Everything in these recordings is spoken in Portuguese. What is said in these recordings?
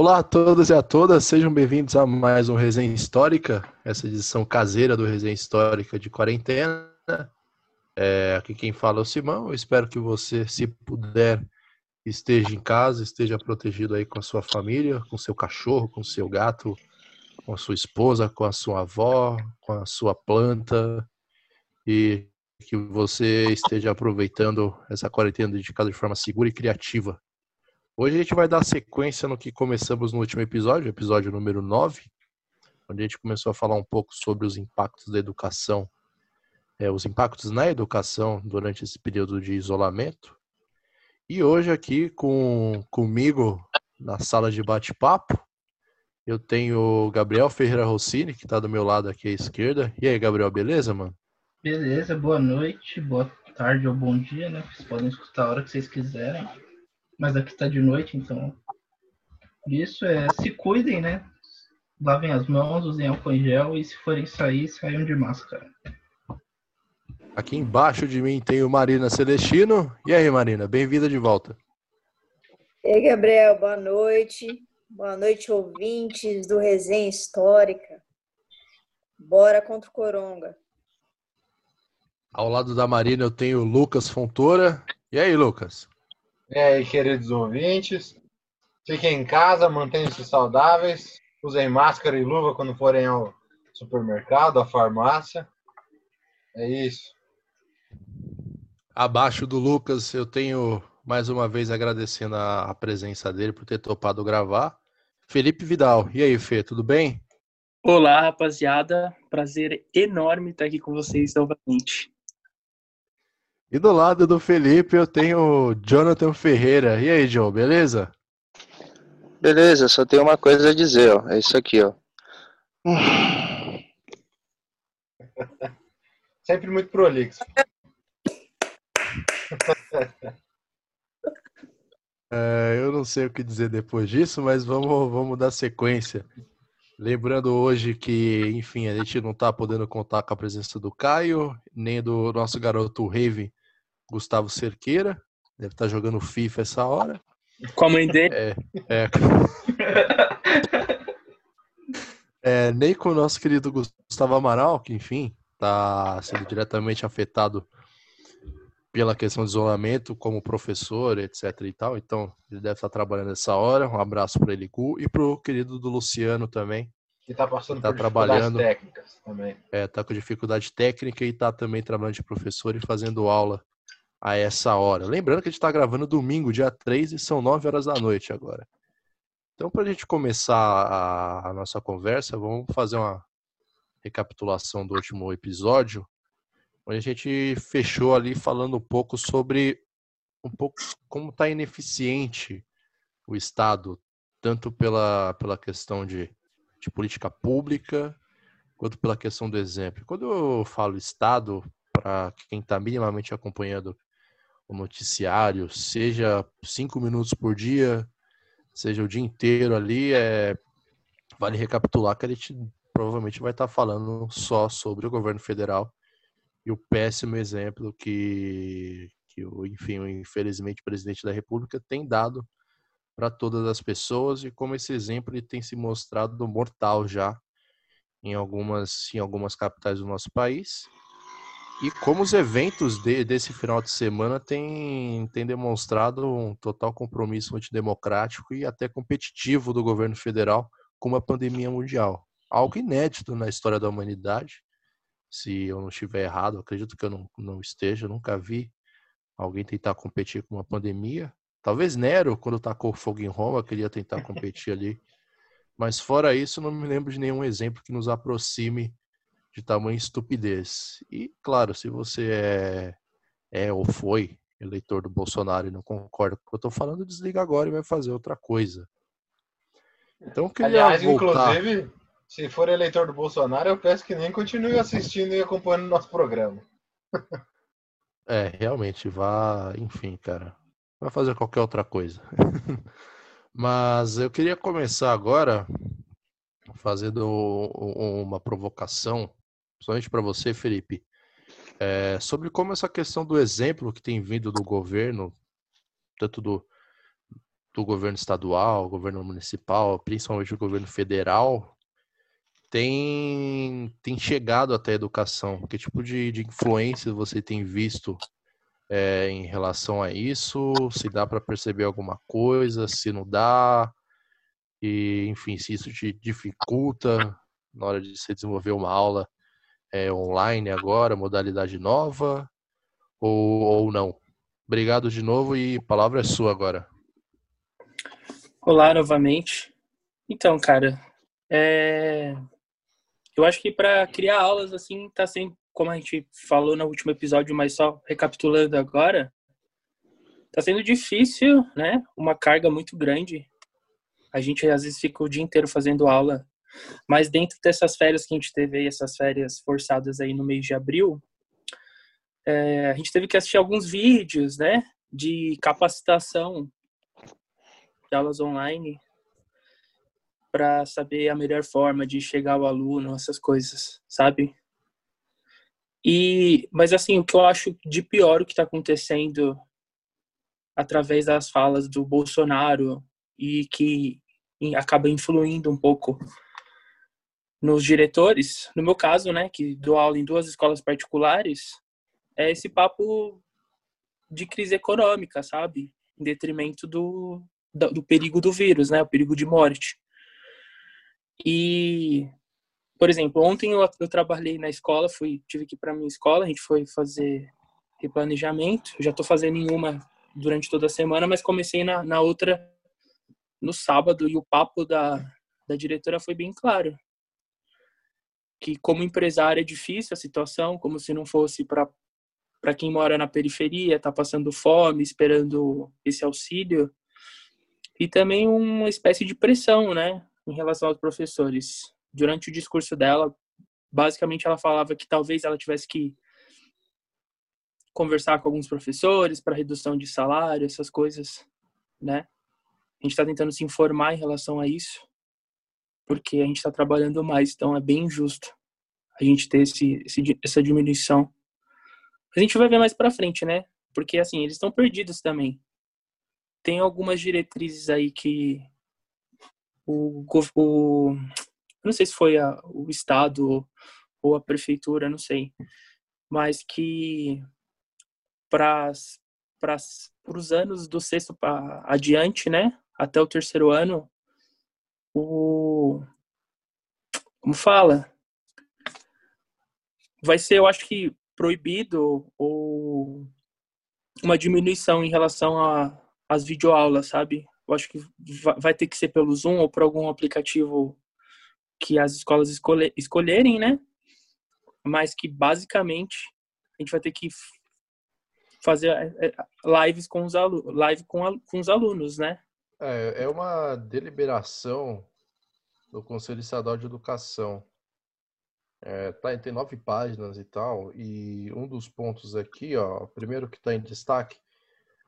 Olá a todos e a todas, sejam bem-vindos a mais um Resenha Histórica, essa edição caseira do Resenha Histórica de quarentena. É, aqui quem fala é o Simão, eu espero que você, se puder, esteja em casa, esteja protegido aí com a sua família, com seu cachorro, com seu gato, com a sua esposa, com a sua avó, com a sua planta e que você esteja aproveitando essa quarentena dedicada de forma segura e criativa. Hoje a gente vai dar sequência no que começamos no último episódio, episódio número 9, onde a gente começou a falar um pouco sobre os impactos da educação, é, os impactos na educação durante esse período de isolamento. E hoje aqui com comigo na sala de bate-papo, eu tenho o Gabriel Ferreira Rossini, que está do meu lado aqui à esquerda. E aí, Gabriel, beleza, mano? Beleza, boa noite, boa tarde ou bom dia, né? Vocês podem escutar a hora que vocês quiserem. Mas aqui está de noite, então. Isso é, se cuidem, né? Lavem as mãos, usem álcool em gel e se forem sair, saiam de máscara. Aqui embaixo de mim tem o Marina Celestino. E aí, Marina, bem-vinda de volta. E aí, Gabriel, boa noite. Boa noite, ouvintes do Resenha Histórica. Bora contra o Coronga. Ao lado da Marina eu tenho o Lucas Fontoura. E aí, Lucas? E aí, queridos ouvintes? Fiquem em casa, mantenham-se saudáveis, usem máscara e luva quando forem ao supermercado, à farmácia. É isso. Abaixo do Lucas, eu tenho mais uma vez agradecendo a, a, presença dele por ter topado gravar. Felipe Vidal, e aí, Fê, tudo bem? Olá, rapaziada. Prazer enorme estar aqui com vocês novamente. E do lado do Felipe eu tenho o Jonathan Ferreira. E aí, John, beleza? Beleza, só tenho uma coisa a dizer, ó. É isso aqui, ó. Sempre muito prolixo. É, eu não sei o que dizer depois disso, mas vamos, vamos dar sequência. Lembrando hoje que, enfim, a gente não está podendo contar com a presença do Caio, nem do nosso garoto Raven, Gustavo Cerqueira. Deve estar tá jogando FIFA essa hora. Com a mãe dele? É, é. é, nem com o nosso querido Gustavo Amaral, que, enfim, está sendo diretamente afetado pela questão de isolamento como professor, etc e tal. Então, ele deve estar trabalhando nessa hora. Um abraço para ele, Gu, e para o querido do Luciano também. Que está passando tá por trabalhando, técnicas também. É, está com dificuldade técnica e está também trabalhando de professor e fazendo aula a essa hora. Lembrando que a gente está gravando domingo, dia 3, e são 9 horas da noite agora. Então, para a gente começar a, a nossa conversa, vamos fazer uma recapitulação do último episódio onde a gente fechou ali falando um pouco sobre um pouco como está ineficiente o Estado, tanto pela, pela questão de, de política pública, quanto pela questão do exemplo. Quando eu falo Estado, para quem está minimamente acompanhando o noticiário, seja cinco minutos por dia, seja o dia inteiro ali, é, vale recapitular que a gente provavelmente vai estar tá falando só sobre o governo federal e o péssimo exemplo que, que o, enfim, o infelizmente presidente da República tem dado para todas as pessoas e como esse exemplo ele tem se mostrado mortal já em algumas, em algumas capitais do nosso país. E como os eventos de, desse final de semana têm, têm demonstrado um total compromisso antidemocrático e até competitivo do governo federal com uma pandemia mundial. Algo inédito na história da humanidade se eu não estiver errado, acredito que eu não, não esteja, nunca vi alguém tentar competir com uma pandemia. Talvez Nero, quando tacou fogo em Roma, queria tentar competir ali. Mas fora isso, não me lembro de nenhum exemplo que nos aproxime de tamanha estupidez. E, claro, se você é, é ou foi eleitor do Bolsonaro e não concorda com o que eu estou falando, desliga agora e vai fazer outra coisa. Então, queria Aliás, voltar... inclusive, se for eleitor do Bolsonaro, eu peço que nem continue assistindo e acompanhando o nosso programa. é, realmente, vá, enfim, cara. Vai fazer qualquer outra coisa. Mas eu queria começar agora fazendo uma provocação, principalmente para você, Felipe, é, sobre como essa questão do exemplo que tem vindo do governo, tanto do, do governo estadual, governo municipal, principalmente o governo federal, tem, tem chegado até a educação? Que tipo de, de influência você tem visto é, em relação a isso? Se dá para perceber alguma coisa, se não dá? E, enfim, se isso te dificulta na hora de você desenvolver uma aula é, online agora, modalidade nova, ou, ou não? Obrigado de novo e palavra é sua agora. Olá novamente. Então, cara, é... eu acho que para criar aulas assim tá sendo, como a gente falou no último episódio, mas só recapitulando agora, tá sendo difícil, né? Uma carga muito grande. A gente às vezes fica o dia inteiro fazendo aula, mas dentro dessas férias que a gente teve aí, essas férias forçadas aí no mês de abril, é, a gente teve que assistir alguns vídeos, né? De capacitação de aulas online para saber a melhor forma de chegar ao aluno, essas coisas, sabe? E, mas assim, o que eu acho de pior o que está acontecendo através das falas do Bolsonaro e que acaba influindo um pouco nos diretores, no meu caso, né, que dou aula em duas escolas particulares, é esse papo de crise econômica, sabe? Em detrimento do, do perigo do vírus, né? O perigo de morte. E, por exemplo, ontem eu, eu trabalhei na escola, fui tive que ir para minha escola, a gente foi fazer replanejamento. já estou fazendo em uma durante toda a semana, mas comecei na, na outra no sábado e o papo da, da diretora foi bem claro. Que como empresário é difícil a situação, como se não fosse para quem mora na periferia, está passando fome, esperando esse auxílio, e também uma espécie de pressão, né, em relação aos professores. Durante o discurso dela, basicamente ela falava que talvez ela tivesse que conversar com alguns professores para redução de salário, essas coisas, né? A gente está tentando se informar em relação a isso, porque a gente está trabalhando mais, então é bem injusto a gente ter esse, esse essa diminuição. A gente vai ver mais para frente, né? Porque assim eles estão perdidos também tem algumas diretrizes aí que o, o não sei se foi a, o estado ou a prefeitura, não sei, mas que para para os anos do sexto para adiante, né, até o terceiro ano, o como fala, vai ser, eu acho que proibido ou uma diminuição em relação as videoaulas, sabe? Eu acho que vai ter que ser pelo Zoom ou por algum aplicativo que as escolas escolher, escolherem, né? Mas que basicamente a gente vai ter que fazer é, é, lives com os live com, com os alunos, né? É, é uma deliberação do Conselho Estadual de Educação. É, tá, tem nove páginas e tal, e um dos pontos aqui, ó, primeiro que está em destaque,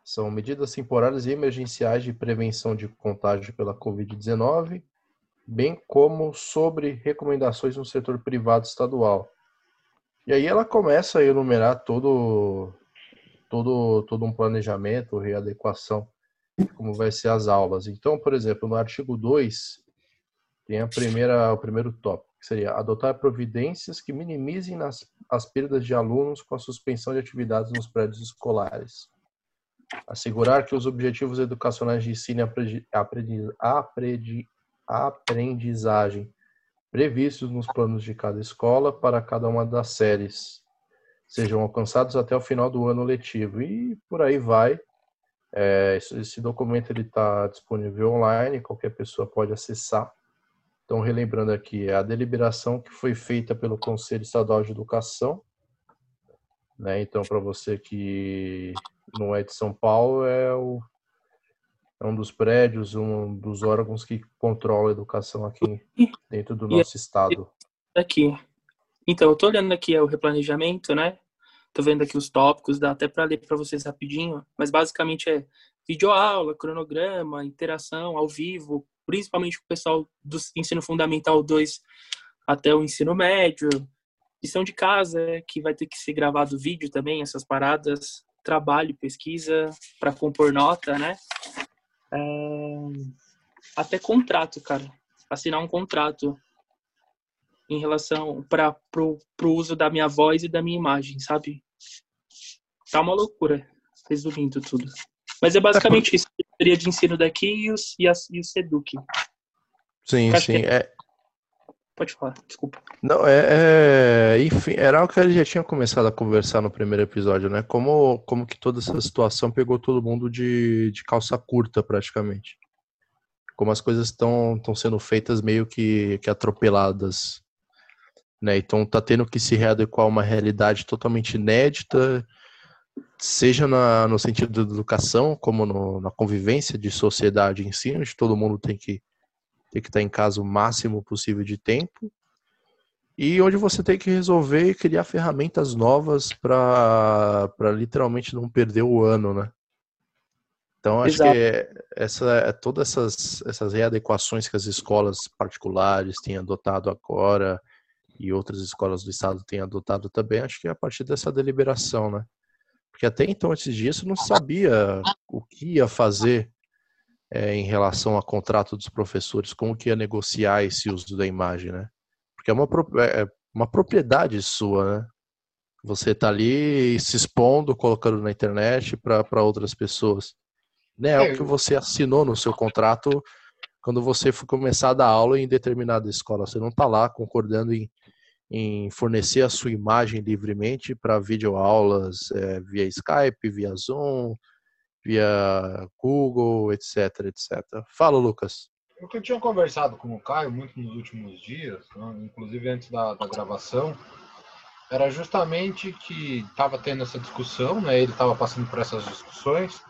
são medidas temporárias e emergenciais de prevenção de contágio pela Covid-19, bem como sobre recomendações no setor privado estadual. E aí ela começa a enumerar todo, todo, todo um planejamento, readequação, como vai ser as aulas. Então, por exemplo, no artigo 2, tem a primeira, o primeiro tópico, que seria adotar providências que minimizem nas, as perdas de alunos com a suspensão de atividades nos prédios escolares assegurar que os objetivos educacionais de ensino e aprendizagem previstos nos planos de cada escola para cada uma das séries sejam alcançados até o final do ano letivo e por aí vai. É, esse documento está disponível online, qualquer pessoa pode acessar. Então, relembrando aqui, é a deliberação que foi feita pelo Conselho Estadual de Educação. Né? Então, para você que não é de São Paulo, é, o, é um dos prédios, um dos órgãos que controla a educação aqui dentro do nosso estado. Aqui. Então, eu tô olhando aqui é o replanejamento, né? Tô vendo aqui os tópicos, dá até para ler para vocês rapidinho, mas basicamente é videoaula, cronograma, interação ao vivo, principalmente o pessoal do ensino fundamental 2 até o ensino médio, lição de casa, que vai ter que ser gravado vídeo também, essas paradas, trabalho, pesquisa para compor nota, né? É, até contrato, cara. Assinar um contrato em relação para pro, pro uso da minha voz e da minha imagem, sabe? Tá uma loucura, resumindo tudo. Mas é basicamente isso. A teoria de ensino daqui e, os, e, a, e o Seduc. Sim, Acho sim. que É, Pode falar, desculpa. não, é, é- enfim, era algo que a gente já tinha começado a conversar no primeiro episódio, né? Como, como que toda essa situação pegou todo mundo de, de calça curta, praticamente. Como as coisas estão estão sendo feitas meio que, que atropeladas, né? Então tá tendo que se readequar a uma realidade totalmente inédita, seja na, no sentido da educação, como no- na convivência de sociedade em si, onde todo mundo tem que tem que estar em casa o máximo possível de tempo e onde você tem que resolver e criar ferramentas novas para para literalmente não perder o ano, né? Então acho Exato. que é- essa é todas essas essas readequações que as escolas particulares têm adotado agora e outras escolas do estado têm adotado também, acho que é a partir dessa deliberação, né? Porque até então, dias, você não sabia o que ia fazer é, em relação a contrato dos professores, como que ia negociar esse uso da imagem, né? Porque é uma, pro- é uma propriedade sua, né? Você tá ali se expondo, colocando na internet para outras pessoas. Né? É o que você assinou no seu contrato quando você for começar a dar aula em determinada escola. Você não tá lá concordando em, em fornecer a sua imagem livremente para videoaulas é, via Skype, via Zoom, via Google, etc, etc. Fala, Lucas. O que eu tinha conversado com o Caio muito nos últimos dias, né, inclusive antes da, da gravação, era justamente que estava tendo essa discussão, né? Ele estava passando por essas discussões,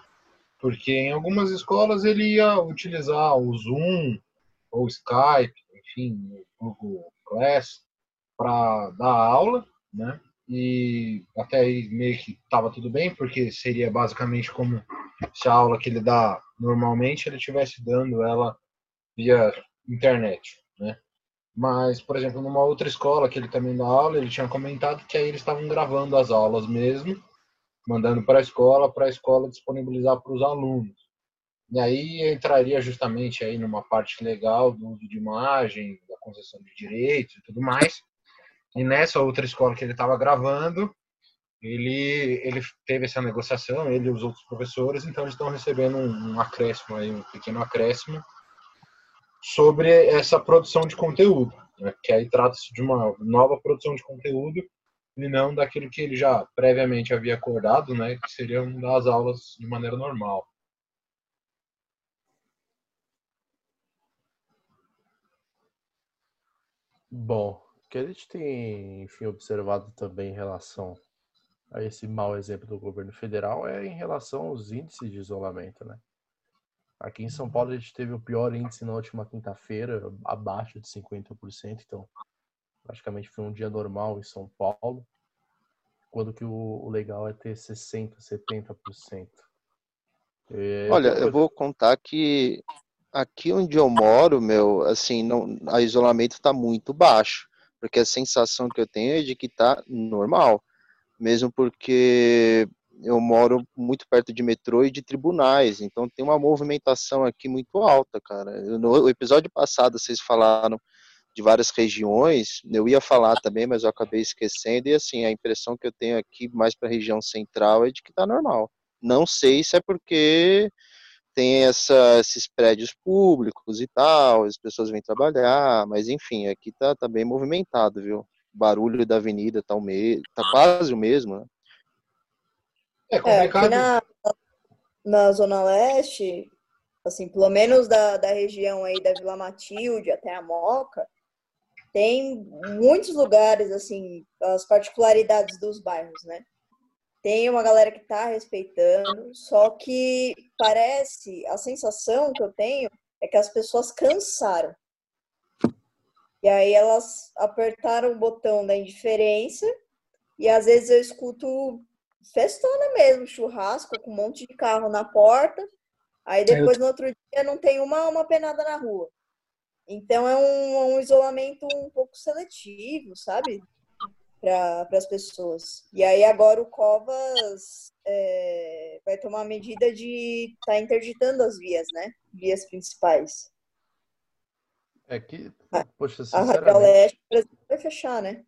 porque em algumas escolas ele ia utilizar o Zoom ou Skype, enfim, o Google Class, para dar aula, né? E até aí meio que estava tudo bem, porque seria basicamente como se a aula que ele dá normalmente ele estivesse dando ela via internet, né? Mas, por exemplo, numa outra escola que ele também dá aula, ele tinha comentado que aí eles estavam gravando as aulas mesmo, mandando para a escola, para a escola disponibilizar para os alunos. E aí entraria justamente aí numa parte legal do uso de imagem, da concessão de direitos e tudo mais. E nessa outra escola que ele estava gravando, ele, ele teve essa negociação, ele e os outros professores, então eles estão recebendo um, um acréscimo aí, um pequeno acréscimo sobre essa produção de conteúdo, né? que aí trata-se de uma nova produção de conteúdo e não daquilo que ele já previamente havia acordado, né, que seriam das aulas de maneira normal. Bom, que a gente tem, enfim, observado também em relação a esse mau exemplo do governo federal é em relação aos índices de isolamento, né? Aqui em São Paulo a gente teve o pior índice na última quinta-feira, abaixo de 50%, então praticamente foi um dia normal em São Paulo, quando que o, legal é ter 60%, 70%. É, Olha, eu vou contar que aqui onde eu moro, meu, assim, não, a isolamento está muito baixo, porque a sensação que eu tenho é de que tá normal, mesmo porque eu moro muito perto de metrô e de tribunais, então tem uma movimentação aqui muito alta, cara. No episódio passado vocês falaram de várias regiões, eu ia falar também, mas eu acabei esquecendo, e assim, a impressão que eu tenho aqui mais para a região central é de que tá normal. Não sei se é porque tem essa, esses prédios públicos e tal, as pessoas vêm trabalhar, mas enfim, aqui tá, tá bem movimentado, viu? O barulho da avenida tá, o me... tá quase o mesmo, né? É É, aqui complicado. na, na Zona Leste, assim, pelo menos da, da região aí da Vila Matilde até a Moca, tem muitos lugares, assim, as particularidades dos bairros, né? Tem uma galera que tá respeitando, só que parece, a sensação que eu tenho é que as pessoas cansaram. E aí elas apertaram o botão da indiferença e às vezes eu escuto festona mesmo, churrasco com um monte de carro na porta. Aí depois no outro dia não tem uma, uma penada na rua. Então é um, um isolamento um pouco seletivo, sabe? Para as pessoas. E aí agora o Covas é, vai tomar a medida de estar tá interditando as vias, né? Vias principais. É que, poxa, A Radial Leste, por exemplo, vai fechar, né?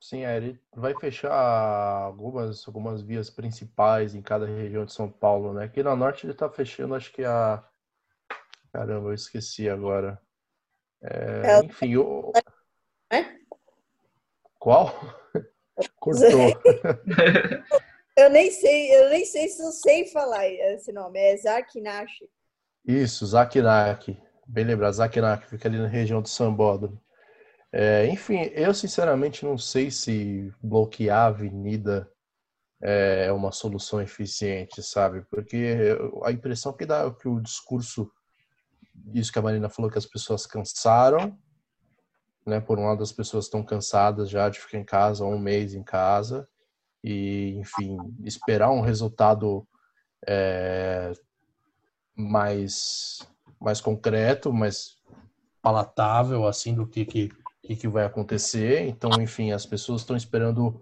Sim, é, ele vai fechar algumas, algumas vias principais em cada região de São Paulo, né? Aqui na Norte ele está fechando, acho que a... Caramba, eu esqueci agora. É, é enfim, o... É? Qual? Cortou. eu nem sei, eu nem sei se eu sei falar esse nome. É Zakinash. Isso, Zakinak. Bem lembrado, Zakinak, fica ali na região de Sambódromo. É, enfim, eu sinceramente não sei se bloquear a avenida é uma solução eficiente, sabe? Porque a impressão que dá é que o discurso, isso que a Marina falou, que as pessoas cansaram, né? Por um lado, as pessoas estão cansadas já de ficar em casa um mês em casa e, enfim, esperar um resultado é, mais mais concreto, mais palatável, assim, do que, que, que vai acontecer. Então, enfim, as pessoas estão esperando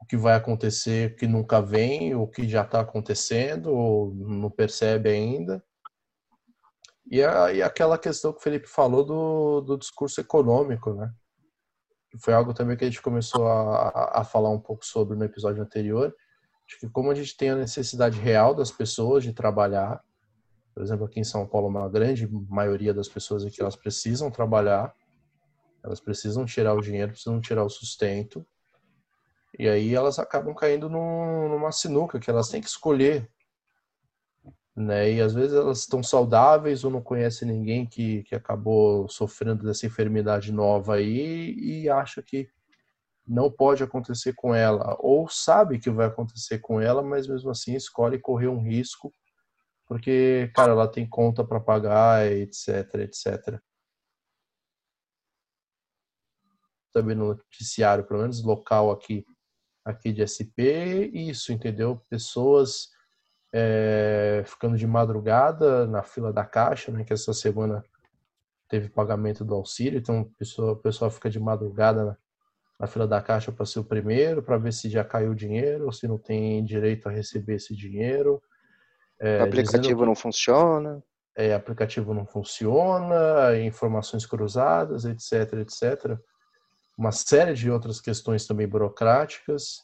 o que vai acontecer que nunca vem, o que já está acontecendo, ou não percebe ainda. E, a, e aquela questão que o Felipe falou do, do discurso econômico, né? Foi algo também que a gente começou a, a falar um pouco sobre no episódio anterior. Acho que como a gente tem a necessidade real das pessoas de trabalhar, por exemplo, aqui em São Paulo, uma grande maioria das pessoas aqui elas precisam trabalhar, elas precisam tirar o dinheiro, precisam tirar o sustento, e aí elas acabam caindo num, numa sinuca que elas têm que escolher, né? E às vezes elas estão saudáveis ou não conhecem ninguém que, que acabou sofrendo dessa enfermidade nova aí e acha que não pode acontecer com ela, ou sabe que vai acontecer com ela, mas mesmo assim escolhe correr um risco porque, cara, ela tem conta para pagar, etc, etc. Também no noticiário, pelo menos local aqui, aqui de SP, isso, entendeu? Pessoas é, ficando de madrugada na fila da caixa, né? Que essa semana teve pagamento do auxílio, então a pessoa, pessoa fica de madrugada na, na fila da caixa para ser o primeiro, para ver se já caiu o dinheiro, se não tem direito a receber esse dinheiro. É, o aplicativo que, não funciona. É, aplicativo não funciona, informações cruzadas, etc, etc. Uma série de outras questões também burocráticas.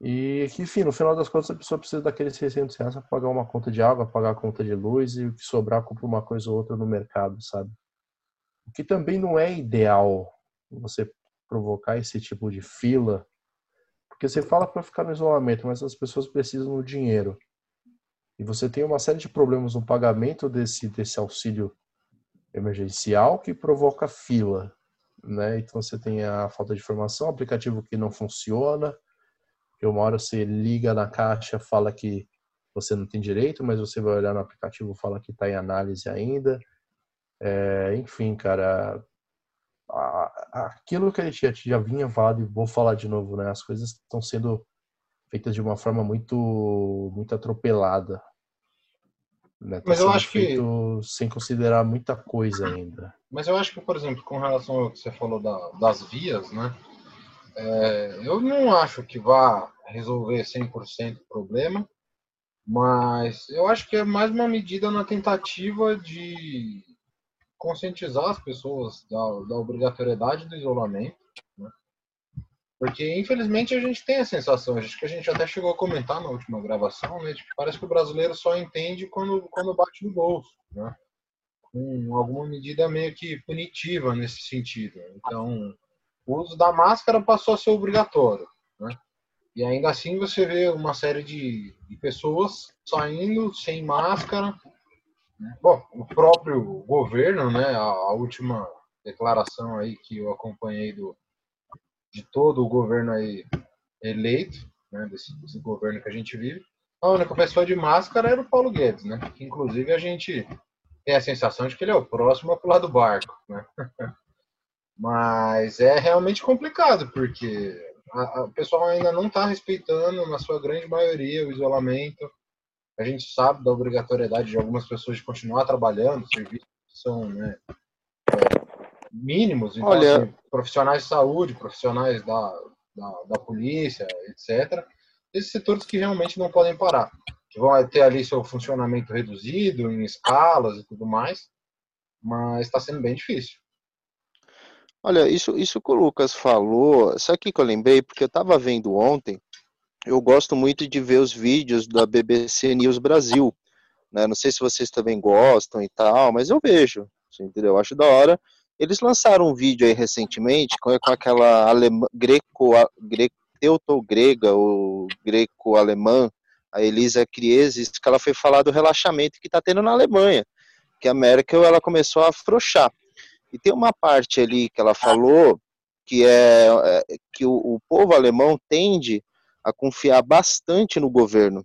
E que, enfim, no final das contas, a pessoa precisa daqueles 600 reais para pagar uma conta de água, pagar a conta de luz e o que sobrar compra uma coisa ou outra no mercado, sabe? O que também não é ideal você provocar esse tipo de fila, porque você fala para ficar no isolamento, mas as pessoas precisam do dinheiro e você tem uma série de problemas no pagamento desse, desse auxílio emergencial que provoca fila, né? Então você tem a falta de informação, aplicativo que não funciona, uma hora você liga na caixa, fala que você não tem direito, mas você vai olhar no aplicativo fala que está em análise ainda. É, enfim, cara, aquilo que a gente já, vinha falado e vou falar de novo, né? As coisas estão sendo feitas de uma forma muito muito atropelada. Né? Tá mas eu acho que sem considerar muita coisa ainda. Mas eu acho que, por exemplo, com relação ao que você falou da, das vias, né? É, eu não acho que vá resolver 100% o problema, mas eu acho que é mais uma medida na tentativa de conscientizar as pessoas da, da obrigatoriedade do isolamento porque, infelizmente, a gente tem a sensação, acho que a gente até chegou a comentar na última gravação, né, que parece que o brasileiro só entende quando, quando bate no bolso, né? Com alguma medida meio que punitiva nesse sentido. Então, o uso da máscara passou a ser obrigatório, né? E ainda assim você vê uma série de, de pessoas saindo sem máscara. Né? Bom, o próprio governo, né, a, a última declaração aí que eu acompanhei do, de todo o governo aí eleito, né, desse, desse, governo que a gente vive, a única pessoa de máscara era o Paulo Guedes, né? Que inclusive a gente tem a sensação de que ele é o próximo a pular do barco, né? Mas é realmente complicado, porque o pessoal ainda não está respeitando, na sua grande maioria, o isolamento. A gente sabe da obrigatoriedade de algumas pessoas de continuar trabalhando, serviços que são né, mínimos. Então, Olha- assim, profissionais de saúde, profissionais da, da, da polícia, etc. Esses setores que realmente não podem parar. Que vão ter ali seu funcionamento reduzido, em escalas e tudo mais. Mas está sendo bem difícil. Olha, isso, isso que o Lucas falou, sabe o que eu lembrei? Porque eu estava vendo ontem, eu gosto muito de ver os vídeos da BBC News Brasil, né? Não sei se vocês também gostam e tal, mas eu vejo, assim, entendeu? Eu acho da hora. Eles lançaram um vídeo aí recentemente com, com aquela alemã, greco, a- gre, teuto-grega ou greco-alemã, a Elisa Krieses, que ela foi falar do relaxamento que está tendo na Alemanha, que a Merkel ela começou a afrouxar. E tem uma parte ali que ela falou que é, é que o, o povo alemão tende a confiar bastante no governo.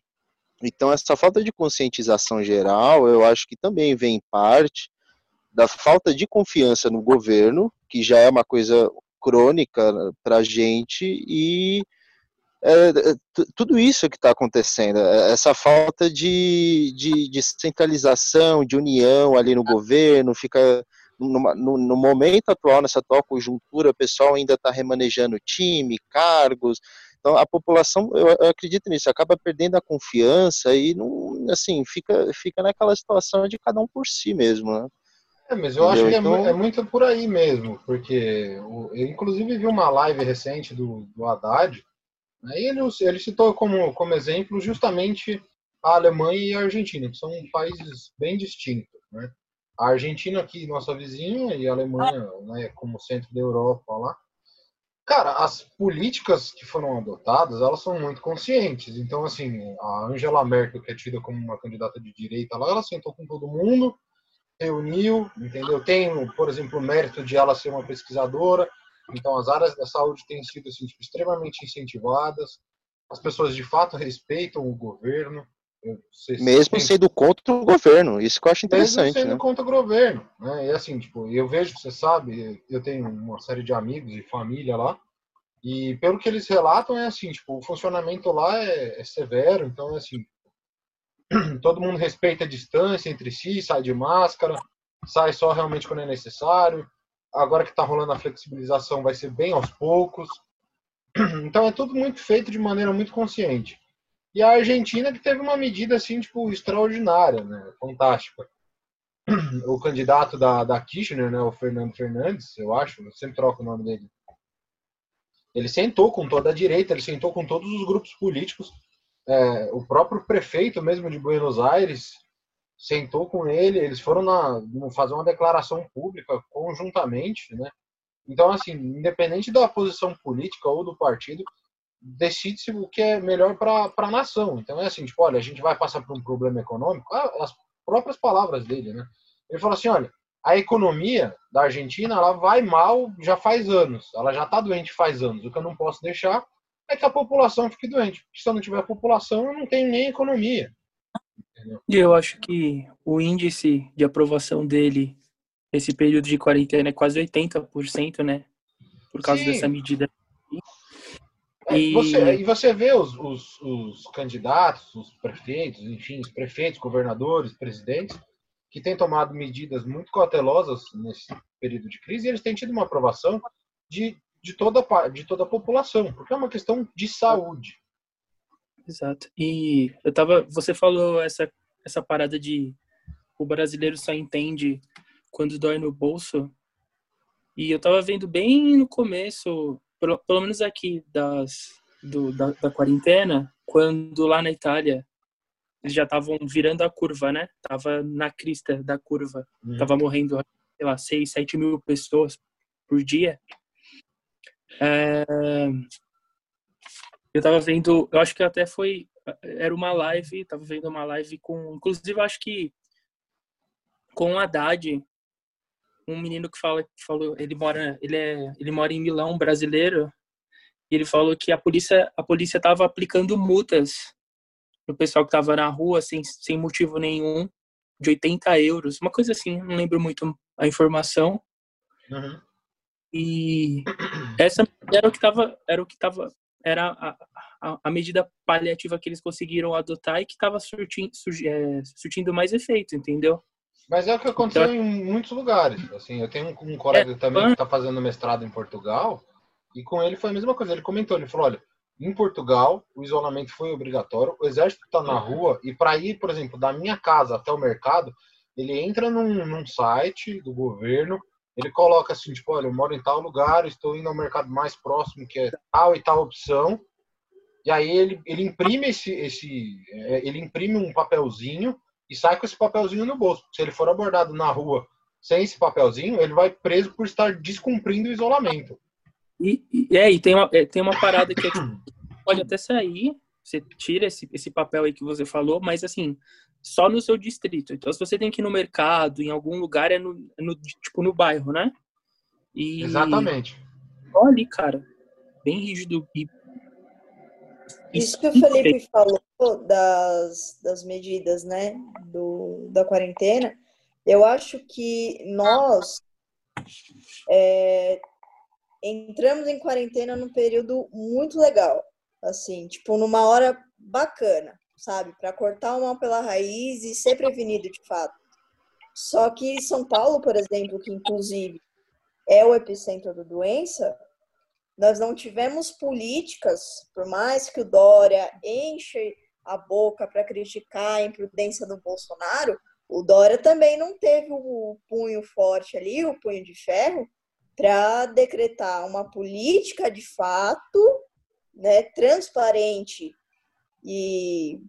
Então essa falta de conscientização geral, eu acho que também vem em parte da falta de confiança no governo, que já é uma coisa crônica para a gente e é, é, tu- tudo isso que está acontecendo, é, essa falta de, de, de centralização, de união ali no governo, fica numa- no, no momento atual, nessa atual conjuntura, o pessoal ainda está remanejando time, cargos. Então a população, eu, eu acredito nisso, acaba perdendo a confiança e não, assim fica fica naquela situação de cada um por si mesmo, né? É, mas eu acho que é, Então- é muito por aí mesmo, porque eu inclusive vi uma live recente do, do Haddad, aí ele, ele citou como, como exemplo justamente a Alemanha e a Argentina, que são países bem distintos. Né? A Argentina aqui, nossa vizinha, e a Alemanha né, como centro da Europa lá. Cara, as políticas que foram adotadas, elas são muito conscientes. Então, assim, a Angela Merkel, que é tida como uma candidata de direita lá, ela sentou com todo mundo, reuniu, entendeu? Tem, por exemplo, o mérito de ela ser uma pesquisadora. Então, as áreas da saúde têm sido assim, tipo, extremamente incentivadas. As pessoas de fato respeitam o governo. Eu- vocês Mesmo têm- sendo contra o governo, isso que eu acho mesmo interessante, sendo né? contra o governo, né? E assim, tipo, eu vejo, você sabe, eu tenho uma série de amigos e família lá, e pelo que eles relatam é assim, tipo, o funcionamento lá é, é severo, então é assim, todo mundo respeita a distância entre si, sai de máscara, sai só realmente quando é necessário. Agora que está rolando a flexibilização, vai ser bem aos poucos. Então é tudo muito feito de maneira muito consciente. E a Argentina que teve uma medida assim, tipo, extraordinária, né? Fantástica. O candidato da, da Kirchner, né, o Fernando Fernandes, eu acho, eu sempre troco o nome dele. Ele sentou com toda a direita, ele sentou com todos os grupos políticos. É, o próprio prefeito mesmo de Buenos Aires sentou com ele, eles foram na, fazer uma declaração pública conjuntamente, né? Então, assim, independente da posição política ou do partido, decide-se o que é melhor para a nação. Então é assim, tipo, olha, a gente vai passar por um problema econômico, Ah, as próprias palavras dele, né? Ele falou assim, olha, a economia da Argentina, ela vai mal já faz anos, ela já está doente faz anos. O que eu não posso deixar é que a população fique doente. Porque se eu não tiver população, eu não tenho nem economia. E eu acho que o índice de aprovação dele nesse período de quarentena é quase 80%, né? Por causa Sim. dessa medida. É, E- você, e você vê os, os, os candidatos, os prefeitos, enfim, os prefeitos, governadores, presidentes, que têm tomado medidas muito cautelosas nesse período de crise, e eles têm tido uma aprovação de, de, toda, de toda a população, porque é uma questão de saúde. Exato. E eu tava, você falou essa essa parada de o brasileiro só entende quando dói no bolso. E eu tava vendo bem no começo, pelo, pelo menos aqui das do, da, da quarentena, quando lá na Itália eles já estavam virando a curva, né? Tava na crista da curva. Uhum. Tava morrendo, sei lá, 6, 7 mil pessoas por dia. É, Eu tava vendo, eu acho que até foi, era uma live, tava vendo uma live com, inclusive acho que com o Haddad, um menino que fala, que falou, ele mora, ele é, ele mora em Milão, brasileiro, e ele falou que a polícia, a polícia tava aplicando multas no pessoal que tava na rua sem, sem motivo nenhum, de 80 euros, uma coisa assim, não lembro muito a informação, Uhum. e essa era o que tava, era o que tava, era a, a, a medida paliativa que eles conseguiram adotar e que estava surtindo, surtindo mais efeito, entendeu? Mas é o que aconteceu em muitos lugares. Assim, eu tenho um, um colega É, também que está fazendo mestrado em Portugal, e com ele foi a mesma coisa. Ele comentou, ele falou, olha, em Portugal o isolamento foi obrigatório, o exército está na rua, e para ir, por exemplo, da minha casa até o mercado, ele entra num, num site do governo, ele coloca assim, tipo, olha, eu moro em tal lugar, estou indo ao mercado mais próximo, que é tal e tal opção, e aí ele, ele imprime esse, esse é, ele imprime um papelzinho e sai com esse papelzinho no bolso. Se ele for abordado na rua sem esse papelzinho, ele vai preso por estar descumprindo o isolamento. E, e, é, e tem uma, é, tem uma parada que é, pode até sair, você tira esse, esse papel aí que você falou, mas assim, só no seu distrito. Então, se você tem que ir no mercado, em algum lugar, é no, é no tipo no bairro, né? E Exatamente. só ali, cara, bem rígido. E, Isso que o Felipe falou das, das medidas, né, do, da quarentena, eu acho que nós é, entramos em quarentena num período muito legal, assim, tipo, numa hora bacana, sabe, para cortar o mal pela raiz e ser prevenido de fato. Só que São Paulo, por exemplo, que inclusive é o epicentro da doença, nós não tivemos políticas, por mais que o Dória enche a boca para criticar a imprudência do Bolsonaro, o Dória também não teve o punho forte ali, o punho de ferro, para decretar uma política de fato, né, transparente e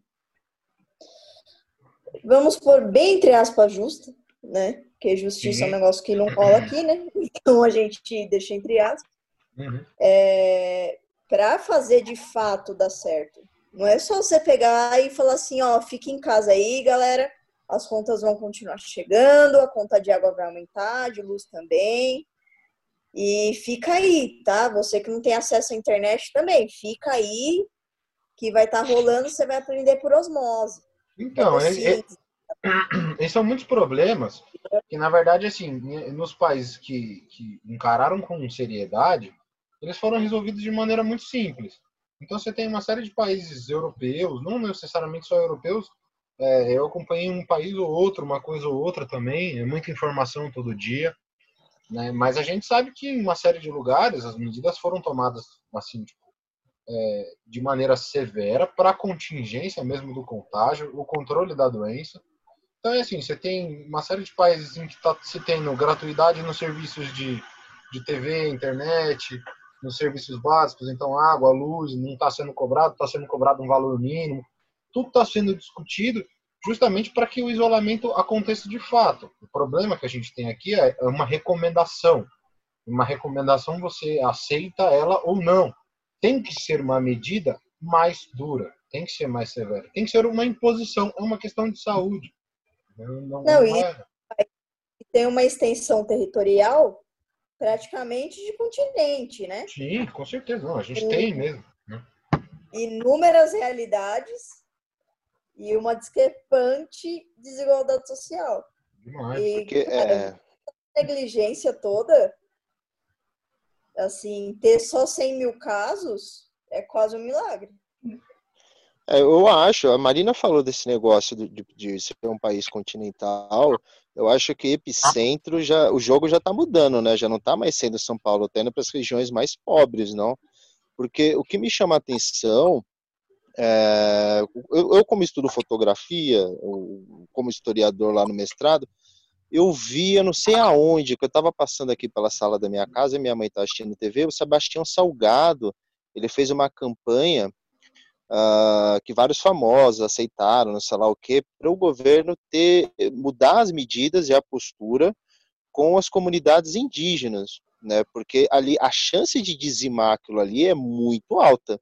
vamos pôr bem entre aspas justa, né? Porque justiça é um negócio que não rola aqui, né? Então a gente deixa entre aspas Uhum. é, para fazer de fato dar certo. Não é só você pegar e falar assim, ó, fique em casa aí, galera. As contas vão continuar chegando, a conta de água vai aumentar, de luz também. E fica aí, tá? Você que não tem acesso à internet também, fica aí que vai estar rolando, você vai aprender por osmose. Então, é- é- Assim, esses são muitos problemas que, na verdade, assim, nos países que, que encararam com seriedade, eles foram resolvidos de maneira muito simples. Então, você tem uma série de países europeus, não necessariamente só europeus, é, eu acompanhei um país ou outro, uma coisa ou outra também, é muita informação todo dia, né? mas a gente sabe que em uma série de lugares as medidas foram tomadas assim, tipo, é, de maneira severa para contingência mesmo do contágio, o controle da doença. Então, é assim, você tem uma série de países em que está se tendo gratuidade nos serviços de, de TV, internet, nos serviços básicos, então água, luz, não está sendo cobrado, está sendo cobrado um valor mínimo. Tudo está sendo discutido justamente para que o isolamento aconteça de fato. O problema que a gente tem aqui é é uma recomendação. Uma recomendação você aceita ela ou não. Tem que ser uma medida mais dura, tem que ser mais severa, tem que ser uma imposição, é uma questão de saúde. Não, não, Não, e- é- tem uma extensão territorial praticamente de continente, né? Sim, com certeza. Não, a gente tem mesmo. inúmeras realidades e uma discrepante desigualdade social. Demais. E Porque cara, é, a negligência toda, assim, ter só 100 mil casos é quase um milagre. É, eu acho, a Marina falou desse negócio de, de, de ser um país continental. Eu acho que epicentro já, o jogo já está mudando, né? Já não está mais sendo São Paulo, está indo para as regiões mais pobres, não? Porque o que me chama a atenção, é, eu, eu como estudo fotografia, como historiador lá no mestrado, eu via, não sei aonde, que eu estava passando aqui pela sala da minha casa, minha mãe estava assistindo TV, o Sebastião Salgado, ele fez uma campanha Uh, que vários famosos aceitaram, não sei lá o que, para o governo ter mudar as medidas e a postura com as comunidades indígenas, né? Porque ali a chance de dizimar aquilo ali é muito alta.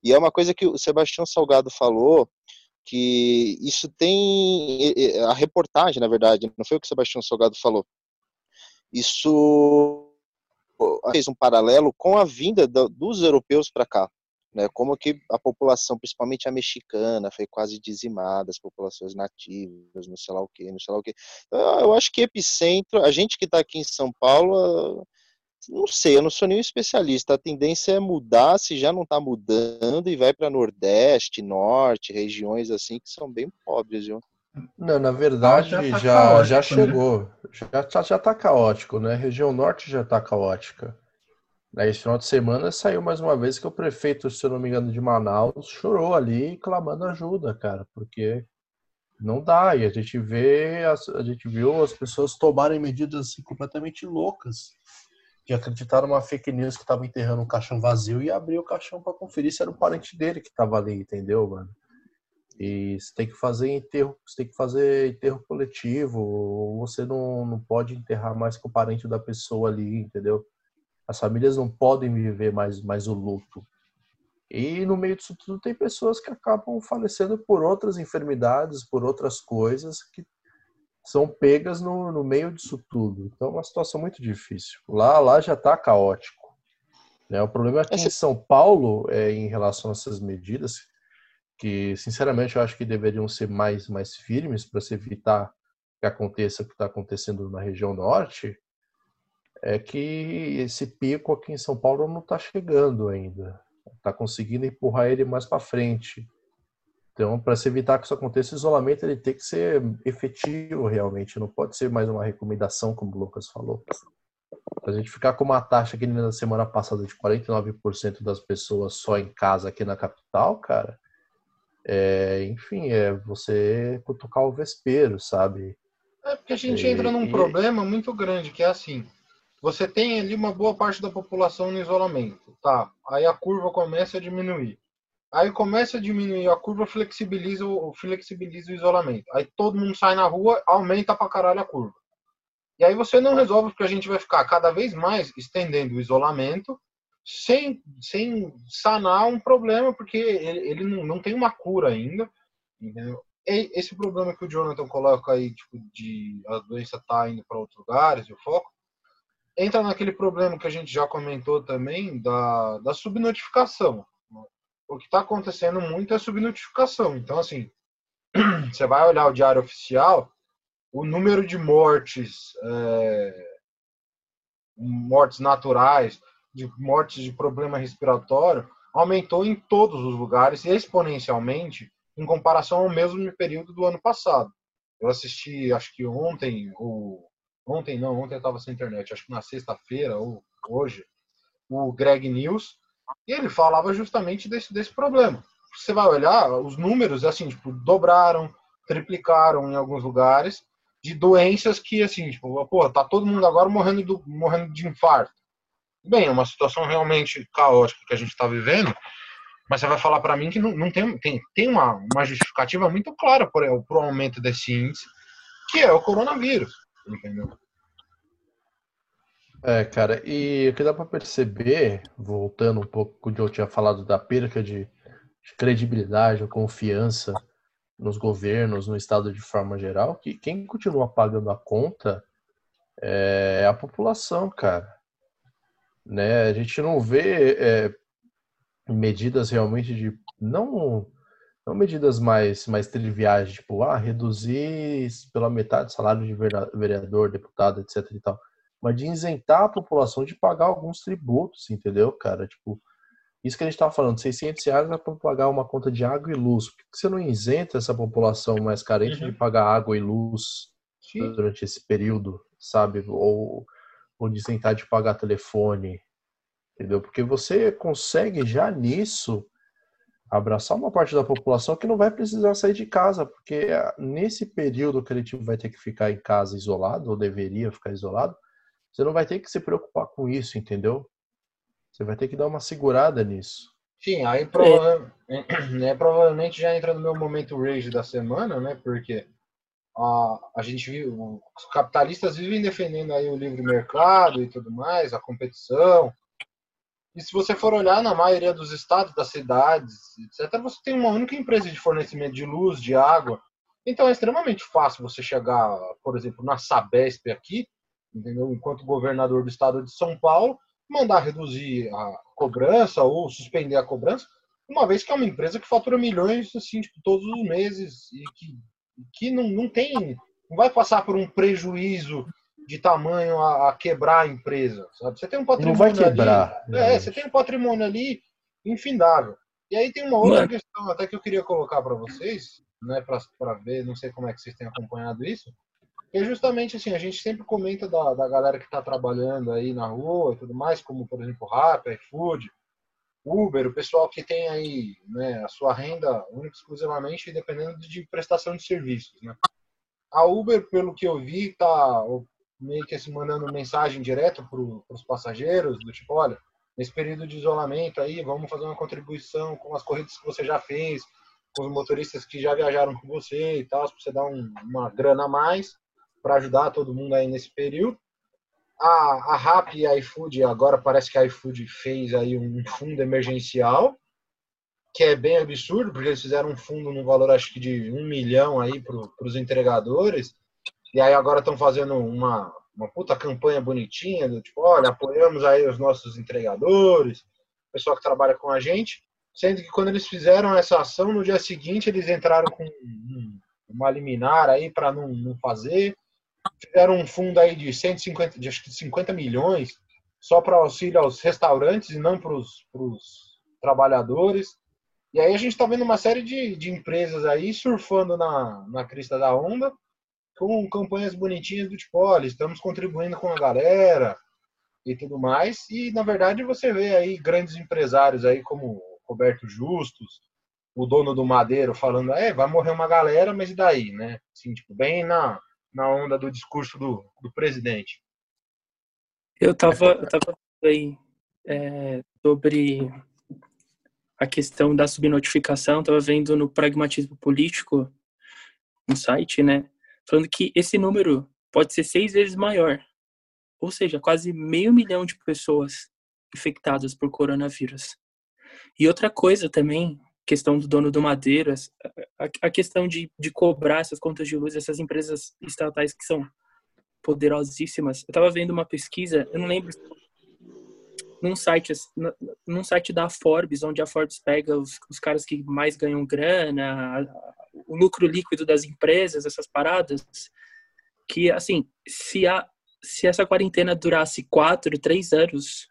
E é uma coisa que o Sebastião Salgado falou que isso tem a reportagem, na verdade, não foi o que o Sebastião Salgado falou. Isso fez um paralelo com a vinda dos europeus para cá né, como que a população, principalmente a mexicana, foi quase dizimada, as populações nativas, não sei lá o que, não sei lá o que. Eu acho que epicentro, a gente que está aqui em São Paulo, não sei, eu não sou nenhum especialista, a tendência é mudar, se já não está mudando, e vai para Nordeste, Norte, regiões assim que são bem pobres, viu? Não, na verdade Já tá já, caótico, já né? chegou. Já, tá- já tá caótico, né? A região norte já tá caótica. Aí, esse final de semana saiu mais uma vez que o prefeito, se eu não me engano, de Manaus chorou ali clamando ajuda, cara, porque não dá. E a gente vê, a gente viu as pessoas tomarem medidas assim, completamente loucas. De acreditar numa fake news que tava enterrando um caixão vazio e abrir o caixão para conferir se era um parente dele que tava ali, entendeu, mano? E você tem que fazer enterro, tem que fazer enterro coletivo, ou você não, não pode enterrar mais com o parente da pessoa ali, entendeu? As famílias não podem viver mais, mais o luto. E no meio disso tudo tem pessoas que acabam falecendo por outras enfermidades, por outras coisas que são pegas no, no meio disso tudo. Então é uma situação muito difícil. Lá, lá já está caótico. Né? O problema aqui Essa- em São Paulo, é, em relação a essas medidas, que sinceramente eu acho que deveriam ser mais, mais firmes para se evitar que aconteça o que está acontecendo na região norte, é que esse pico aqui em São Paulo não está chegando ainda. Está conseguindo empurrar ele mais para frente. Então, para se evitar que isso aconteça, o isolamento ele tem que ser efetivo realmente. Não pode ser mais uma recomendação, como o Lucas falou. A gente ficar com uma taxa que nem na semana passada de 49% das pessoas só em casa aqui na capital, cara, é, enfim, é você cutucar o vespeiro, sabe? É porque a gente E- entra num e- problema muito grande, que é assim. Você tem ali uma boa parte da população no isolamento, tá? Aí a curva começa a diminuir. Aí começa a diminuir a curva, flexibiliza o, flexibiliza o isolamento. Aí todo mundo sai na rua, aumenta pra caralho a curva. E aí você não resolve porque a gente vai ficar cada vez mais estendendo o isolamento sem, sem sanar um problema, porque ele, ele não, não tem uma cura ainda, entendeu? E esse problema que o Jonathan coloca aí, tipo, de a doença tá indo para outros lugares, e o foco, entra naquele problema que a gente já comentou também da, da subnotificação. O que está acontecendo muito é subnotificação. Então, assim, você vai olhar o diário oficial, o número de mortes, é, mortes naturais, de mortes de problema respiratório, aumentou em todos os lugares exponencialmente em comparação ao mesmo período do ano passado. Eu assisti, acho que ontem, ou ontem não, ontem eu estava sem internet, acho que na sexta-feira ou hoje, o Greg News, e ele falava justamente desse, desse problema. Você vai olhar, os números, assim, tipo, dobraram, triplicaram em alguns lugares, de doenças que, assim, tipo, pô, tá todo mundo agora morrendo, do, morrendo de infarto. Bem, é uma situação realmente caótica que a gente está vivendo, mas você vai falar para mim que não, não tem, tem, tem uma, uma justificativa muito clara para o aumento desse índice, que é o coronavírus, entendeu? É, cara, e o que dá para perceber, voltando um pouco onde eu tinha falado da perca de, de credibilidade ou confiança nos governos, no Estado de forma geral, que quem continua pagando a conta é a população, cara. Né? A gente não vê é, medidas realmente de. Não, não medidas mais, mais triviais, tipo, ah, reduzir pela metade o salário de vereador, deputado, etc e tal. Mas de isentar a população de pagar alguns tributos, entendeu, cara? Tipo, isso que a gente tava falando, 600 reais é para pagar uma conta de água e luz. Por que que você não isenta essa população mais carente Uhum. de pagar água e luz Sim. durante esse período, sabe? Ou, ou de isentar de pagar telefone, entendeu? Porque você consegue já nisso abraçar uma parte da população que não vai precisar sair de casa, porque ah, nesse período que ele tipo, vai ter que ficar em casa isolado, ou deveria ficar isolado, você não vai ter que se preocupar com isso, entendeu? Você vai ter que dar uma segurada nisso. Sim, aí prova- né, provavelmente já entra no meu momento rage da semana, né? Porque a, a gente viu, os capitalistas vivem defendendo aí o livre mercado e tudo mais, a competição. E se você for olhar na maioria dos estados, das cidades, etc., você tem uma única empresa de fornecimento de luz, de água. Então é extremamente fácil você chegar, por exemplo, na Sabesp aqui, entendeu? Enquanto governador do estado de São Paulo, mandar reduzir a cobrança ou suspender a cobrança, uma vez que é uma empresa que fatura milhões assim, tipo, todos os meses e que, que não, não tem, não vai passar por um prejuízo de tamanho a, a quebrar a empresa, sabe? Você tem um Não patrimônio vai quebrar. ali, é, realmente. você tem um patrimônio ali infindável. E aí tem uma outra Mano. questão até que eu queria colocar para vocês, né, para ver, não sei como é que vocês têm acompanhado isso, é justamente assim, a gente sempre comenta da, da galera que está trabalhando aí na rua e tudo mais, como por exemplo Rappi, iFood, Uber, o pessoal que tem aí né, a sua renda única exclusivamente dependendo de prestação de serviços. Né? A Uber, pelo que eu vi, está meio que assim, mandando mensagem direto para os passageiros, do tipo, olha, nesse período de isolamento aí, vamos fazer uma contribuição com as corridas que você já fez, com os motoristas que já viajaram com você e tal, para você dar um, uma grana a mais para ajudar todo mundo aí nesse período. A, a RAP e a iFood, agora parece que a iFood fez aí um fundo emergencial, que é bem absurdo, porque eles fizeram um fundo no valor acho que de um milhão aí para os entregadores, e aí agora estão fazendo uma, uma puta campanha bonitinha, do tipo, olha, apoiamos aí os nossos entregadores, o pessoal que trabalha com a gente, sendo que quando eles fizeram essa ação, no dia seguinte eles entraram com uma liminar aí para não, não fazer, fizeram um fundo aí de 150, de acho que 50 milhões só para auxílio aos restaurantes e não para os trabalhadores. E aí a gente está vendo uma série de, de empresas aí surfando na, na crista da onda com campanhas bonitinhas do tipo, estamos contribuindo com a galera e tudo mais. E na verdade você vê aí grandes empresários aí como Roberto Justus, o dono do Madeiro falando, é, vai morrer uma galera, mas e daí, né? Assim, tipo, bem na na onda do discurso do, do presidente. Eu estava eu tava aí é, sobre a questão da subnotificação, estava vendo no Pragmatismo Político, no site, né, falando que esse número pode ser seis vezes maior, ou seja, quase meio milhão de pessoas infectadas por coronavírus. E outra coisa também questão do dono do Madeira, a, questão de, de cobrar essas contas de luz, essas empresas estatais que são poderosíssimas. Eu estava vendo uma pesquisa, eu não lembro num site num site da Forbes, onde a Forbes pega os, os caras que mais ganham grana, o lucro líquido das empresas, essas paradas, que assim, se a se essa quarentena durasse quatro, três anos,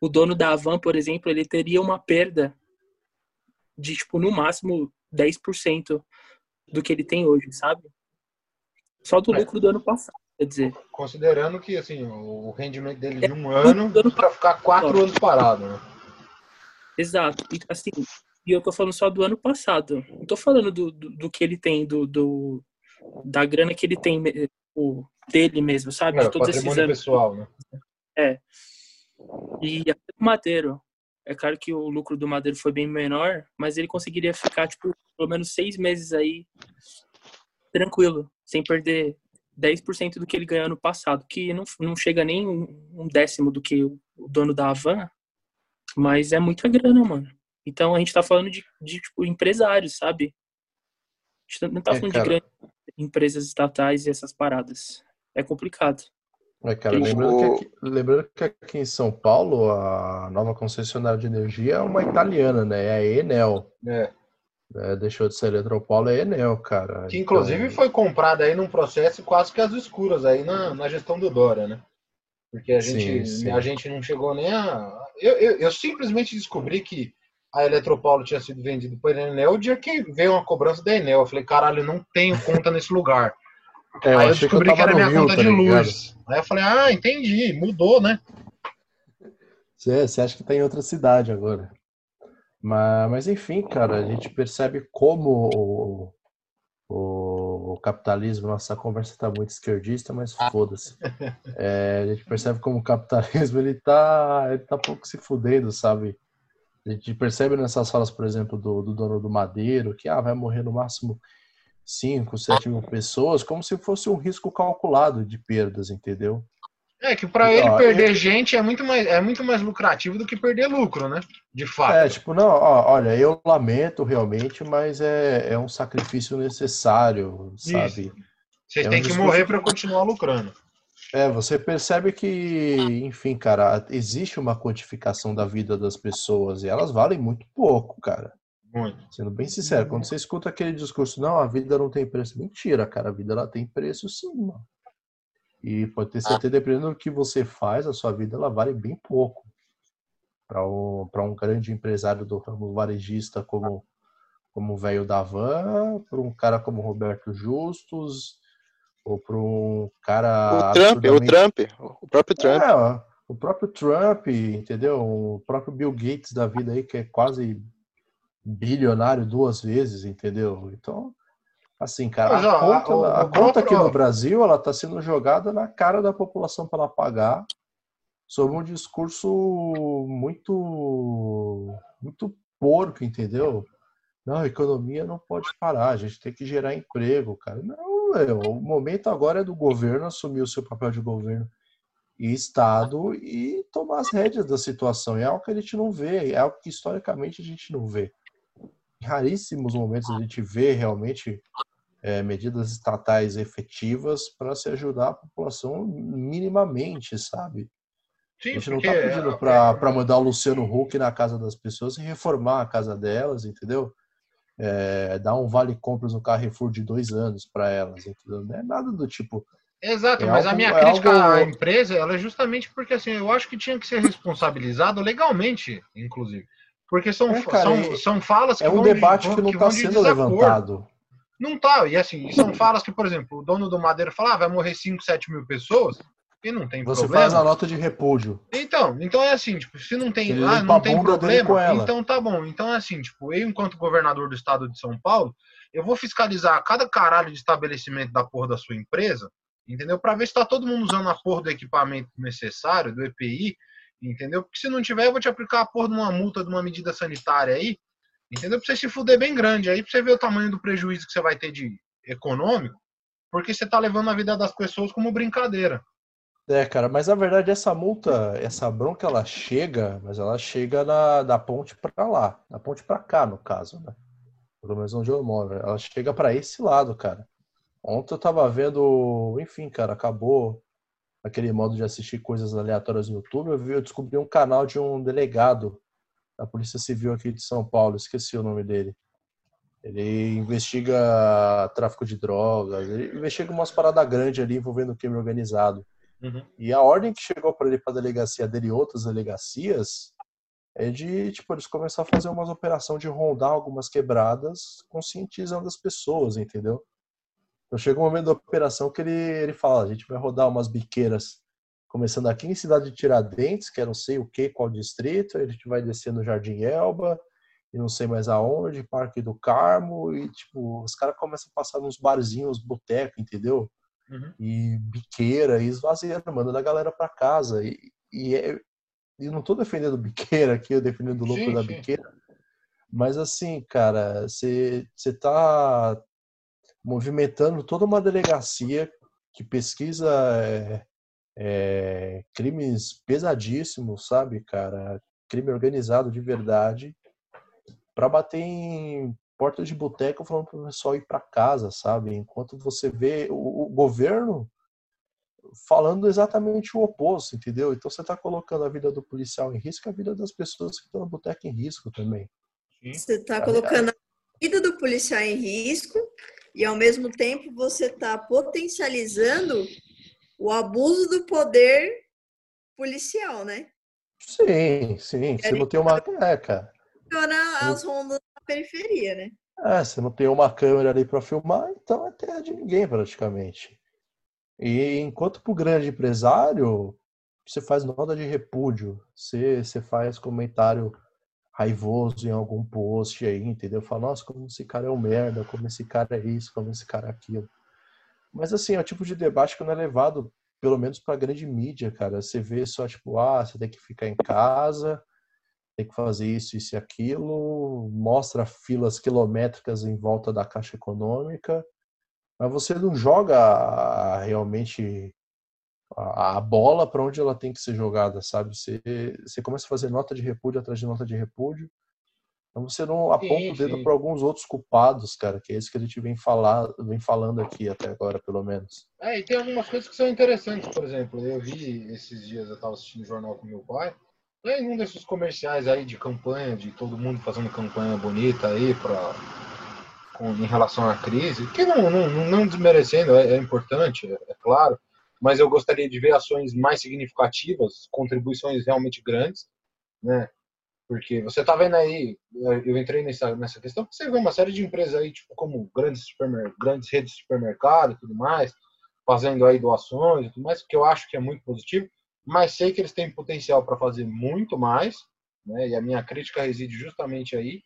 o dono da Avan, por exemplo, ele teria uma perda de, tipo, no máximo 10% do que ele tem hoje, sabe? Só do é. lucro do ano passado, quer dizer. Considerando que, assim, o rendimento dele é, de um ano para ficar quatro anos parado, né? Exato. E, assim, e eu tô falando só do ano passado. Não tô falando do, do, do que ele tem, do, do, da grana que ele tem o, dele mesmo, sabe? É, de todos esses anos. pessoal, né? É. E o Madeiro, é claro que o lucro do Madeiro foi bem menor, mas ele conseguiria ficar, tipo, pelo menos seis meses aí tranquilo, sem perder 10% do que ele ganhou no passado, que não, não chega nem um décimo do que o dono da Havan, mas é muita grana, mano. Então a gente tá falando de, de tipo, empresários, sabe? A gente não tá é, falando cara... de grandes empresas estatais e essas paradas. É complicado. É, cara, lembrando, que aqui, lembrando que aqui em São Paulo, a nova concessionária de energia é uma italiana, né? É a Enel. É. É, deixou de ser Eletropaulo, é Enel, cara. Que inclusive então... foi comprada aí num processo quase que às escuras aí na, na gestão do Dória, né? Porque a gente, sim, sim. a gente não chegou nem a. Eu, eu, eu, simplesmente descobri que a Eletropaulo tinha sido vendida por Enel o dia que veio uma cobrança da Enel. Eu falei, caralho, eu não tenho conta nesse lugar. É, eu aí eu descobri que, que, era minha Rio, conta tá de luz. Aí eu falei, ah, entendi, mudou, né? Você, você acha que tá em outra cidade agora. Mas, mas enfim, cara, a gente percebe como o, o, o capitalismo, nossa conversa tá muito esquerdista, mas ah. foda-se. É, a gente percebe como o capitalismo ele tá, ele tá pouco se fudendo, sabe? A gente percebe nessas falas, por exemplo, do, do dono do Madeiro, que ah, vai morrer no máximo 5, 7 mil pessoas, como se fosse um risco calculado de perdas, entendeu? É que para ele ó, perder gente é muito, mais, é muito mais lucrativo do que perder lucro, né? De fato. É, tipo, não, ó, olha, eu lamento realmente, mas é, é um sacrifício necessário, sabe? Vocês é têm um que morrer para continuar lucrando. É, você percebe que, enfim, cara, existe uma quantificação da vida das pessoas e elas valem muito pouco, cara. Muito. Sendo bem sincero, quando você escuta aquele discurso, não, a vida não tem preço. Mentira, cara, a vida ela tem preço sim, mano. E pode ter certeza, dependendo do que você faz, a sua vida ela vale bem pouco. Para um, um grande empresário do ramo varejista como, como o velho da van, para um cara como Roberto Justus, ou para um cara. O Trump, o Trump, o próprio Trump. É, o próprio Trump, entendeu? O próprio Bill Gates da vida aí, que é quase bilionário duas vezes, entendeu? Então, assim, cara, Mas, a conta, o- a o conta aqui próprio- no Brasil, ela está sendo jogada na cara da população para ela pagar sobre um discurso muito, muito porco, entendeu? Não, a economia não pode parar, a gente tem que gerar emprego, cara. Não, meu, o momento agora é do governo assumir o seu papel de governo e Estado e tomar as rédeas da situação. É algo que a gente não vê, é algo que historicamente a gente não vê. Em raríssimos momentos a gente vê realmente é, medidas estatais efetivas para se ajudar a população minimamente, sabe? Sim, A gente não está pedindo é- para mandar o Luciano Huck na casa das pessoas e reformar a casa delas, entendeu? É, dar um vale compras no Carrefour de dois anos para elas, entendeu? Não é nada do tipo. Exato, É mas a algo- minha é crítica algo- à empresa ela é justamente porque assim, eu acho que tinha que ser responsabilizado legalmente, inclusive. Porque são, É, cara, são, é- são falas que É um vão de- debate que não vão está de sendo desacordo. levantado. Não tá, e assim, são falas que, por exemplo, o dono do Madeira fala, ah, vai morrer 5, 7 mil pessoas, e não tem Você problema. faz a nota de repúdio. Então, então é assim, tipo, se não tem, ah, não tem problema, então tá bom. Então é assim, tipo, eu enquanto governador do estado de São Paulo, eu vou fiscalizar cada caralho de estabelecimento da porra da sua empresa, entendeu? Pra ver se tá todo mundo usando a porra do equipamento necessário, do EPI, entendeu? Porque se não tiver, eu vou te aplicar a porra de uma multa, de uma medida sanitária aí, entendeu? Pra você se fuder bem grande aí, pra você ver o tamanho do prejuízo que você vai ter de econômico, porque você tá levando a vida das pessoas como brincadeira. É, cara, mas na verdade essa multa, essa bronca, ela chega, mas ela chega na, da ponte pra lá, da ponte pra cá, no caso, né? Pelo menos onde eu moro. Ela chega pra esse lado, cara. Ontem eu tava vendo, enfim, cara, acabou aquele modo de assistir coisas aleatórias no YouTube. Eu vi, eu descobri um canal de um delegado da Polícia Civil aqui de São Paulo, esqueci o nome dele. Ele investiga tráfico de drogas, ele investiga umas paradas grandes ali envolvendo o crime organizado. E a ordem que chegou para ele para a delegacia dele e outras delegacias é de, tipo, eles começaram a fazer umas operações de rondar algumas quebradas, conscientizando as pessoas, entendeu? Então chega um momento da operação que ele, ele fala, a gente vai rodar umas biqueiras, começando aqui em Cidade de Tiradentes, que é não sei o que, qual distrito, aí a gente vai descer no Jardim Elba, e não sei mais aonde, Parque do Carmo, e tipo, os caras começam a passar nos barzinhos, boteco, entendeu? Uhum. e biqueira e esvaziando, mandando a galera para casa. E, e, é, e não tô defendendo biqueira aqui, eu defendendo o lucro da biqueira. Mas assim, cara, você tá movimentando toda uma delegacia que pesquisa é, é, crimes pesadíssimos, sabe, cara? Crime organizado de verdade, para bater em porta de boteco falando para o pessoal ir para casa, sabe? Enquanto você vê o, o governo falando exatamente o oposto, entendeu? Então você está colocando a vida do policial em risco, e a vida das pessoas que estão no boteco em risco também. Você está colocando a vida do policial em risco e, ao mesmo tempo, você está potencializando o abuso do poder policial, né? Sim, sim. Você não tem uma. É, cara. As rondas da periferia, né? É, você não tem uma câmera ali para filmar, então é terra de ninguém praticamente. E enquanto para o grande empresário, você faz nota de repúdio, você, você faz comentário raivoso em algum post aí, entendeu? Fala, nossa, como esse cara é um merda, como esse cara é isso, como esse cara é aquilo. Mas assim, é o tipo de debate que não é levado, pelo menos para grande mídia, cara. Você vê só, tipo, ah, você tem que ficar em casa, tem que fazer isso, isso e aquilo, mostra filas quilométricas em volta da Caixa Econômica, mas você não joga realmente a, a bola para onde ela tem que ser jogada, sabe? Você, você começa a fazer nota de repúdio atrás de nota de repúdio, então você não aponta Sim, o dedo para alguns outros culpados, cara, que é isso que a gente vem, falar, vem falando aqui até agora, pelo menos. É, e tem algumas coisas que são interessantes, por exemplo, eu vi esses dias, eu estava assistindo o jornal com meu pai, e aí um desses comerciais aí de campanha, de todo mundo fazendo campanha bonita aí pra, com, em relação à crise, que não, não, não desmerecendo, é, é importante, é, é claro, mas eu gostaria de ver ações mais significativas, contribuições realmente grandes, né? Porque você tá vendo aí, eu entrei nessa, nessa questão, você vê uma série de empresas aí, tipo, como grandes, grandes redes de supermercado e tudo mais, fazendo aí doações e tudo mais, que eu acho que é muito positivo, mas sei que eles têm potencial para fazer muito mais, né? E a minha crítica reside justamente aí.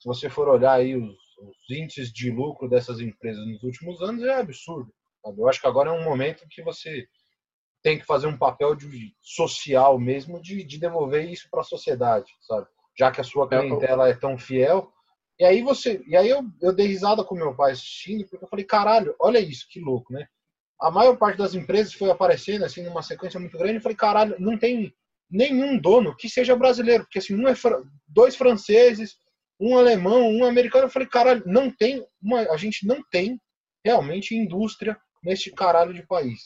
Se você for olhar aí os, os índices de lucro dessas empresas nos últimos anos, é absurdo. Sabe? Eu acho que agora é um momento que você tem que fazer um papel de social mesmo de, de devolver isso para a sociedade, sabe? Já que a sua é, clientela é tão fiel. E aí você, e aí eu, eu dei risada com meu pai assistindo, porque eu falei, caralho, olha isso, que louco, né? A maior parte das empresas foi aparecendo assim numa sequência muito grande, eu falei, caralho, não tem nenhum dono que seja brasileiro, porque assim, um é dois franceses, um alemão, um americano, eu falei, caralho, não tem uma, a gente não tem realmente indústria neste caralho de país.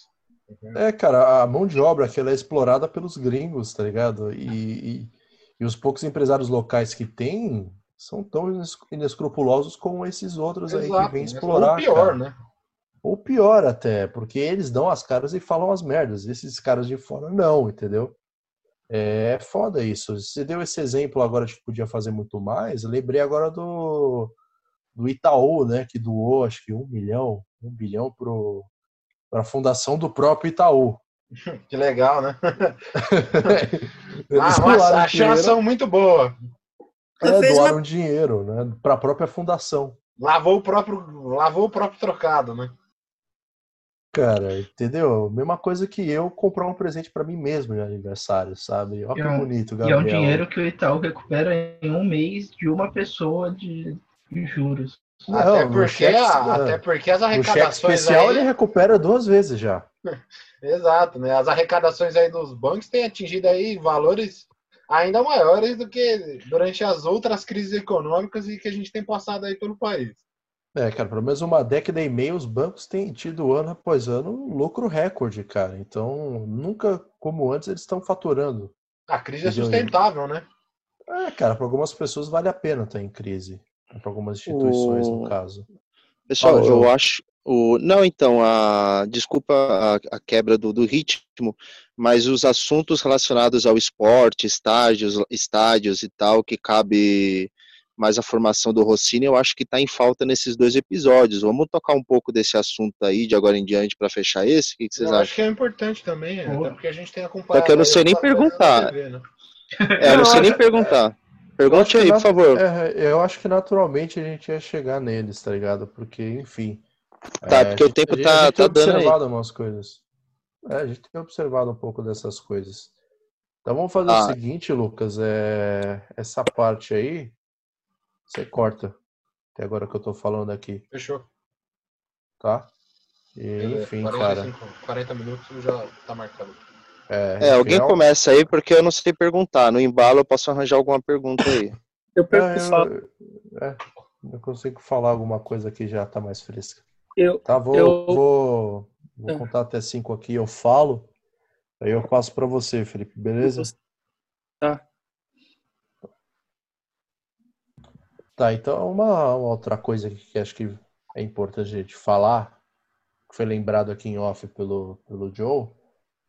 É, cara, a mão de obra que ela é explorada pelos gringos, tá ligado? E, e, e os poucos empresários locais que tem são tão inescrupulosos como esses outros Exato, aí que vêm explorar. Ou pior, cara. né? Ou pior até, porque eles dão as caras e falam as merdas. Esses caras de fora não, entendeu? É foda isso. Você deu esse exemplo agora de que podia fazer muito mais. Eu lembrei agora do, do Itaú, né? Que doou acho que um milhão, um bilhão pro, para a fundação do próprio Itaú. Que legal, né? ah, uma achação muito boa. É, doaram uma... dinheiro, né? Para a própria fundação. Lavou o próprio, lavou o próprio trocado, né? Cara, entendeu? Mesma coisa que eu comprar um presente para mim mesmo de aniversário, sabe? Olha que é um, bonito, Gabriel. E é um dinheiro que o Itaú recupera em um mês de uma pessoa de, de juros. Não, até, porque, cheque, até porque as arrecadações. especial aí... ele recupera duas vezes já. Exato, né? As arrecadações aí dos bancos têm atingido aí valores ainda maiores do que durante as outras crises econômicas e que a gente tem passado aí pelo país. É, cara, pelo menos uma década e meia os bancos têm tido ano após ano um lucro recorde, cara. Então, nunca como antes eles estão faturando. A crise é sustentável, né? É, cara, para algumas pessoas vale a pena estar em crise para algumas instituições, o... no caso. Pessoal, Fala, eu acho. O... Não, então, a... desculpa a, a quebra do, do, ritmo, mas os assuntos relacionados ao esporte, estágios, estádios e tal, que cabe mais a formação do Rossini, eu acho que está em falta nesses dois episódios. Vamos tocar um pouco desse assunto aí de agora em diante para fechar esse? O que, que vocês eu acham? Acho que é importante também, até porque a gente tem acompanhado. Só que eu não sei nem perguntar. TV, né? É, eu não sei nem perguntar. Pergunte aí, por favor. É, eu acho que naturalmente a gente ia chegar neles, tá ligado? Porque, enfim. Tá, é, porque o tempo tá, a gente tá dando observado aí. umas coisas. É, a gente tem observado um pouco dessas coisas. Então vamos fazer ah. o seguinte, Lucas. É, essa parte aí, você corta. Até agora que eu tô falando aqui. Fechou. Tá? E, enfim, 45, cara. 40 minutos já tá marcado. É, é alguém começa aí porque eu não sei perguntar. No embalo eu posso arranjar alguma pergunta aí. eu pergunto é, só. Eu, é, eu consigo falar alguma coisa que já tá mais fresca. Eu, tá, vou, eu... vou, vou é. contar até cinco aqui, eu falo. Aí eu passo para você, Felipe, beleza? Tá. Tá, então uma, uma outra coisa que acho que é importante a gente falar, que foi lembrado aqui em off pelo, pelo Joe,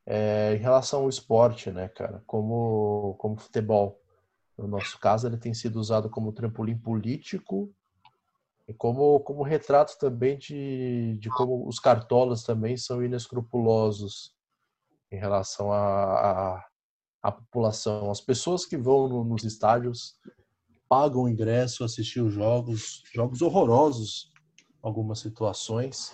é, em relação ao esporte, né, cara? Como, como futebol. No nosso caso, ele tem sido usado como trampolim político e como, como retrato também de, de como os cartolas também são inescrupulosos em relação à população. As pessoas que vão no, nos estádios pagam ingresso, assistir os jogos, jogos horrorosos, algumas situações.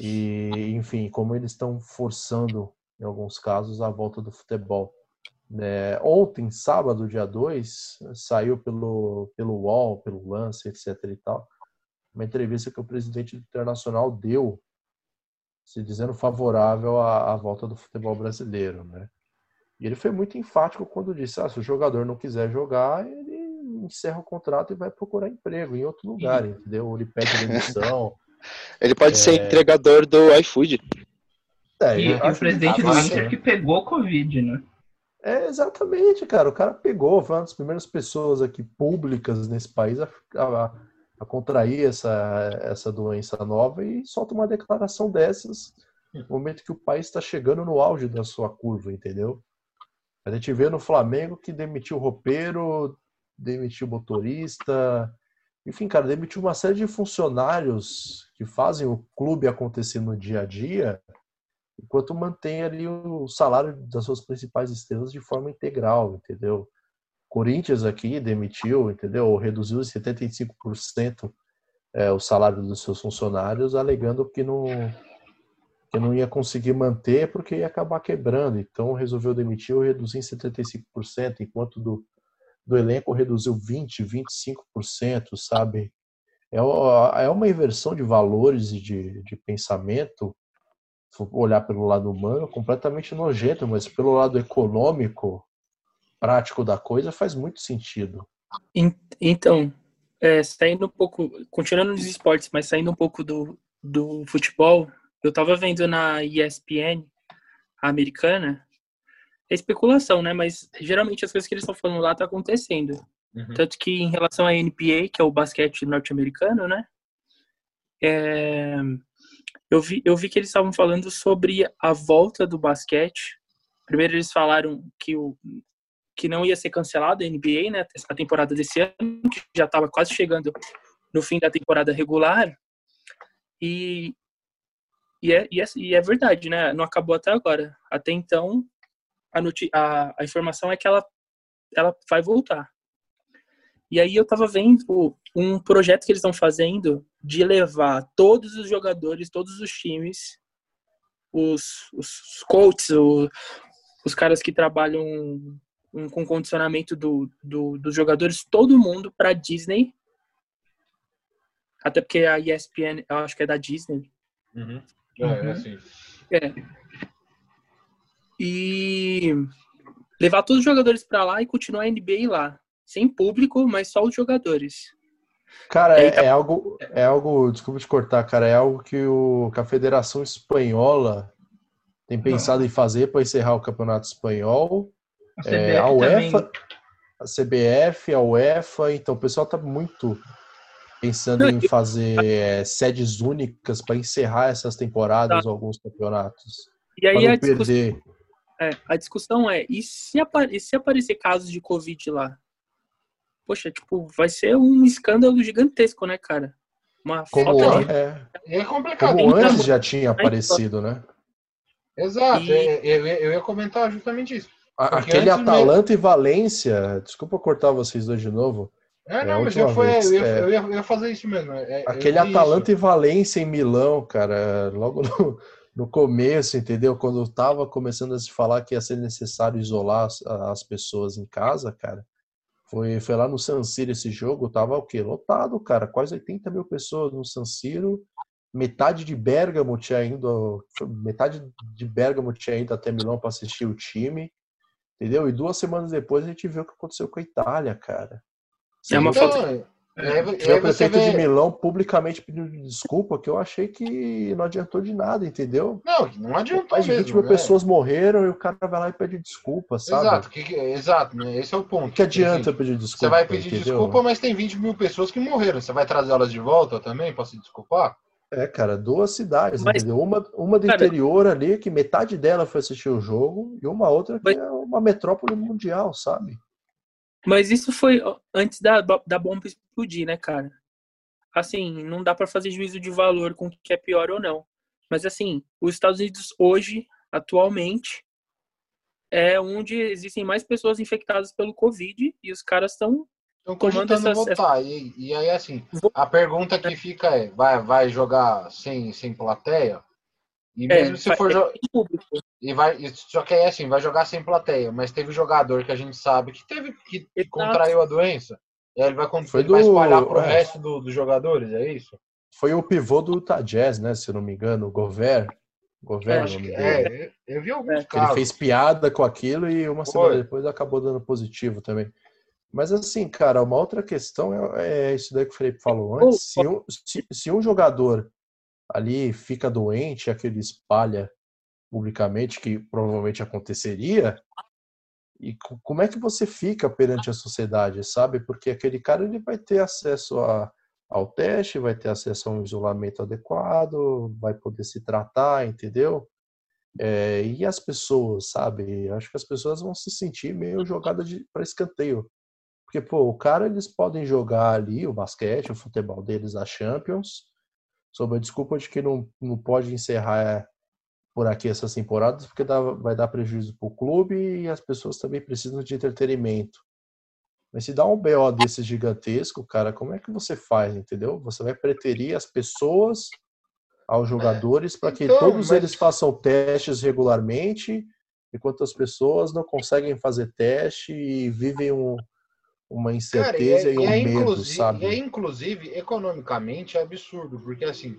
E, enfim, como eles estão forçando em alguns casos, a volta do futebol. É, ontem, sábado, dia 2, saiu pelo, pelo UOL, pelo Lance, etc. e tal, uma entrevista que o presidente do Internacional deu, se dizendo favorável à, à volta do futebol brasileiro, né? E ele foi muito enfático quando disse: ah, se o jogador não quiser jogar, ele encerra o contrato e vai procurar emprego em outro lugar, entendeu? Ele pede demissão. ele pode é... ser entregador do iFood. É, e, e o presidente do Inter que pegou Covid, né? É, exatamente, cara. O cara pegou, foi uma das primeiras pessoas aqui públicas nesse país a, a, a contrair essa, essa doença nova e solta uma declaração dessas no momento que o país está chegando no auge da sua curva, entendeu? A gente vê no Flamengo que demitiu o roupeiro, demitiu o motorista, enfim, cara, demitiu uma série de funcionários que fazem o clube acontecer no dia a dia, enquanto mantém ali o salário das suas principais estrelas de forma integral, entendeu? Corinthians aqui demitiu, entendeu? Reduziu em 75% é, o salário dos seus funcionários, alegando que não, que não ia conseguir manter porque ia acabar quebrando. Então resolveu demitir ou reduzir em 75%, enquanto do, do elenco reduziu 20%, 25%, sabe? É, é uma inversão de valores e de, de pensamento, se olhar pelo lado humano, completamente nojento, mas pelo lado econômico, prático da coisa, faz muito sentido. Então, é, saindo um pouco, continuando nos esportes, mas saindo um pouco do, do futebol, eu tava vendo na ESPN americana, é especulação, né? Mas geralmente as coisas que eles estão falando lá tá acontecendo. Uhum. Tanto que em relação à NBA, que é o basquete norte-americano, né? É, eu, vi, eu vi que eles estavam falando sobre a volta do basquete. Primeiro eles falaram que, o, que não ia ser cancelado a NBA, né? A temporada desse ano, que já estava quase chegando no fim da temporada regular. E, e, é, e, é, e é verdade, né? Não acabou até agora. Até então, a, a, a informação é que ela, ela vai voltar. E aí eu tava vendo um projeto que eles estão fazendo de levar todos os jogadores, todos os times, os, os coaches, o, os caras que trabalham um, com condicionamento do, do, dos jogadores, todo mundo para Disney. Até porque a ESPN, eu acho que é da Disney. Uhum. É, é uhum. assim. É. E levar todos os jogadores para lá e continuar a NBA lá. Sem público, mas só os jogadores. Cara, é, tá... é, algo, é algo, desculpa te cortar, cara, é algo que, o, que a Federação Espanhola tem pensado Não. em fazer para encerrar o Campeonato Espanhol. A, é, a UEFA, também. a CBF, a UEFA, então o pessoal tá muito pensando Não, em fazer é, sedes únicas para encerrar essas temporadas tá. ou alguns campeonatos. E aí a discussão, é, a discussão é, e se, e se aparecer casos de Covid lá? Poxa, tipo, vai ser um escândalo gigantesco, né, cara? Uma como, falta de... é, é complicado. Como então, antes já tinha aparecido, né? Exato, e... É, eu, eu, ia comentar justamente isso. Aquele Atalanta mesmo... e Valência, desculpa cortar vocês dois de novo. É, não, é mas eu, foi, eu, ia, é. eu, ia, eu, ia, fazer isso mesmo. É, Aquele Atalanta isso. e Valência em Milão, cara, logo no, no começo, entendeu? Quando estava começando a se falar que ia ser necessário isolar as, as, pessoas em casa, cara, foi, foi lá no San Siro esse jogo, tava o quê? Lotado, cara, quase 80 mil pessoas no San Siro, metade de Bergamo tinha ido, metade de Bergamo tinha ido até Milão para assistir o time, entendeu? E duas semanas depois a gente viu o que aconteceu com a Itália, cara. É uma então, falta é, o prefeito vê... de Milão publicamente pedindo desculpa, que eu achei que não adiantou de nada, entendeu? Não, não adiantou Mais de 20 mil é. pessoas morreram e o cara vai lá e pede desculpa, sabe? Exato, que, exato né? esse é o ponto. Que adianta pedir desculpa? Você vai pedir entendeu? desculpa, mas tem 20 mil pessoas que morreram. Você vai trazer elas de volta também para se desculpar? É, cara, duas cidades, mas, entendeu? Uma, uma do cara, interior ali, que metade dela foi assistir o jogo, e uma outra que mas, é uma metrópole mundial, sabe? Mas isso foi antes da, da bomba explodir, né, cara? Assim, não dá para fazer juízo de valor com o que é pior ou não. Mas assim, os Estados Unidos hoje, atualmente, é onde existem mais pessoas infectadas pelo Covid e os caras estão tomando essas... votar. E, e aí, assim, a pergunta que fica é, vai, vai jogar sem, sem plateia? E é, mesmo é, se for jogar. E vai, só que é assim, vai jogar sem plateia, mas teve jogador que a gente sabe que teve que Exato. contraiu a doença. E aí ele vai, Foi ele do... vai espalhar pro é. resto do, dos jogadores, é isso? Foi o pivô do Utah Jazz, né? Se eu não me engano, o Gover. Gover, é, é, eu vi alguns é. casos. Ele fez piada com aquilo e uma Foi. semana depois acabou dando positivo também. Mas assim, cara, uma outra questão é, é isso daí que o Felipe falou antes. Se um, se, se um jogador ali fica doente, aquele espalha publicamente, que provavelmente aconteceria, e como é que você fica perante a sociedade, sabe? Porque aquele cara ele vai ter acesso a, ao teste, vai ter acesso a um isolamento adequado, vai poder se tratar, entendeu? É, e as pessoas, sabe? Acho que as pessoas vão se sentir meio jogadas para escanteio. Porque, pô, o cara, eles podem jogar ali o basquete, o futebol deles, a Champions, sob a desculpa de que não, não pode encerrar por aqui essas temporadas, porque dá, vai dar prejuízo para o clube e as pessoas também precisam de entretenimento. Mas se dá um BO desse gigantesco, cara, como é que você faz, entendeu? Você vai preterir as pessoas aos jogadores para que Então, todos mas- eles façam testes regularmente, enquanto as pessoas não conseguem fazer teste e vivem um, uma Cara, e incerteza é, e, um é medo, inclusive, sabe? é inclusive, economicamente, é absurdo, porque assim,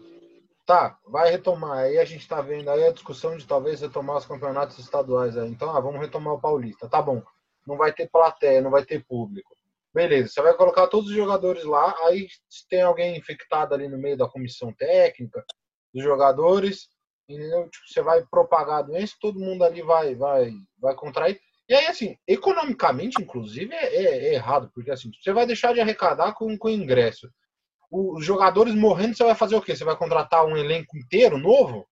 tá, vai retomar, aí a gente tá vendo aí a discussão de talvez retomar os campeonatos estaduais aí, então, ah, vamos retomar o Paulista, tá bom, não vai ter plateia, não vai ter público. Beleza, você vai colocar todos os jogadores lá, aí se tem alguém infectado ali no meio da comissão técnica, dos jogadores, entendeu? Tipo, você vai propagar a doença, todo mundo ali vai, vai, vai contrair. E aí, assim, economicamente, inclusive, é, é- é errado, porque assim, você vai deixar de arrecadar com, com ingresso. Os jogadores morrendo, você vai fazer o quê? Você vai contratar um elenco inteiro novo?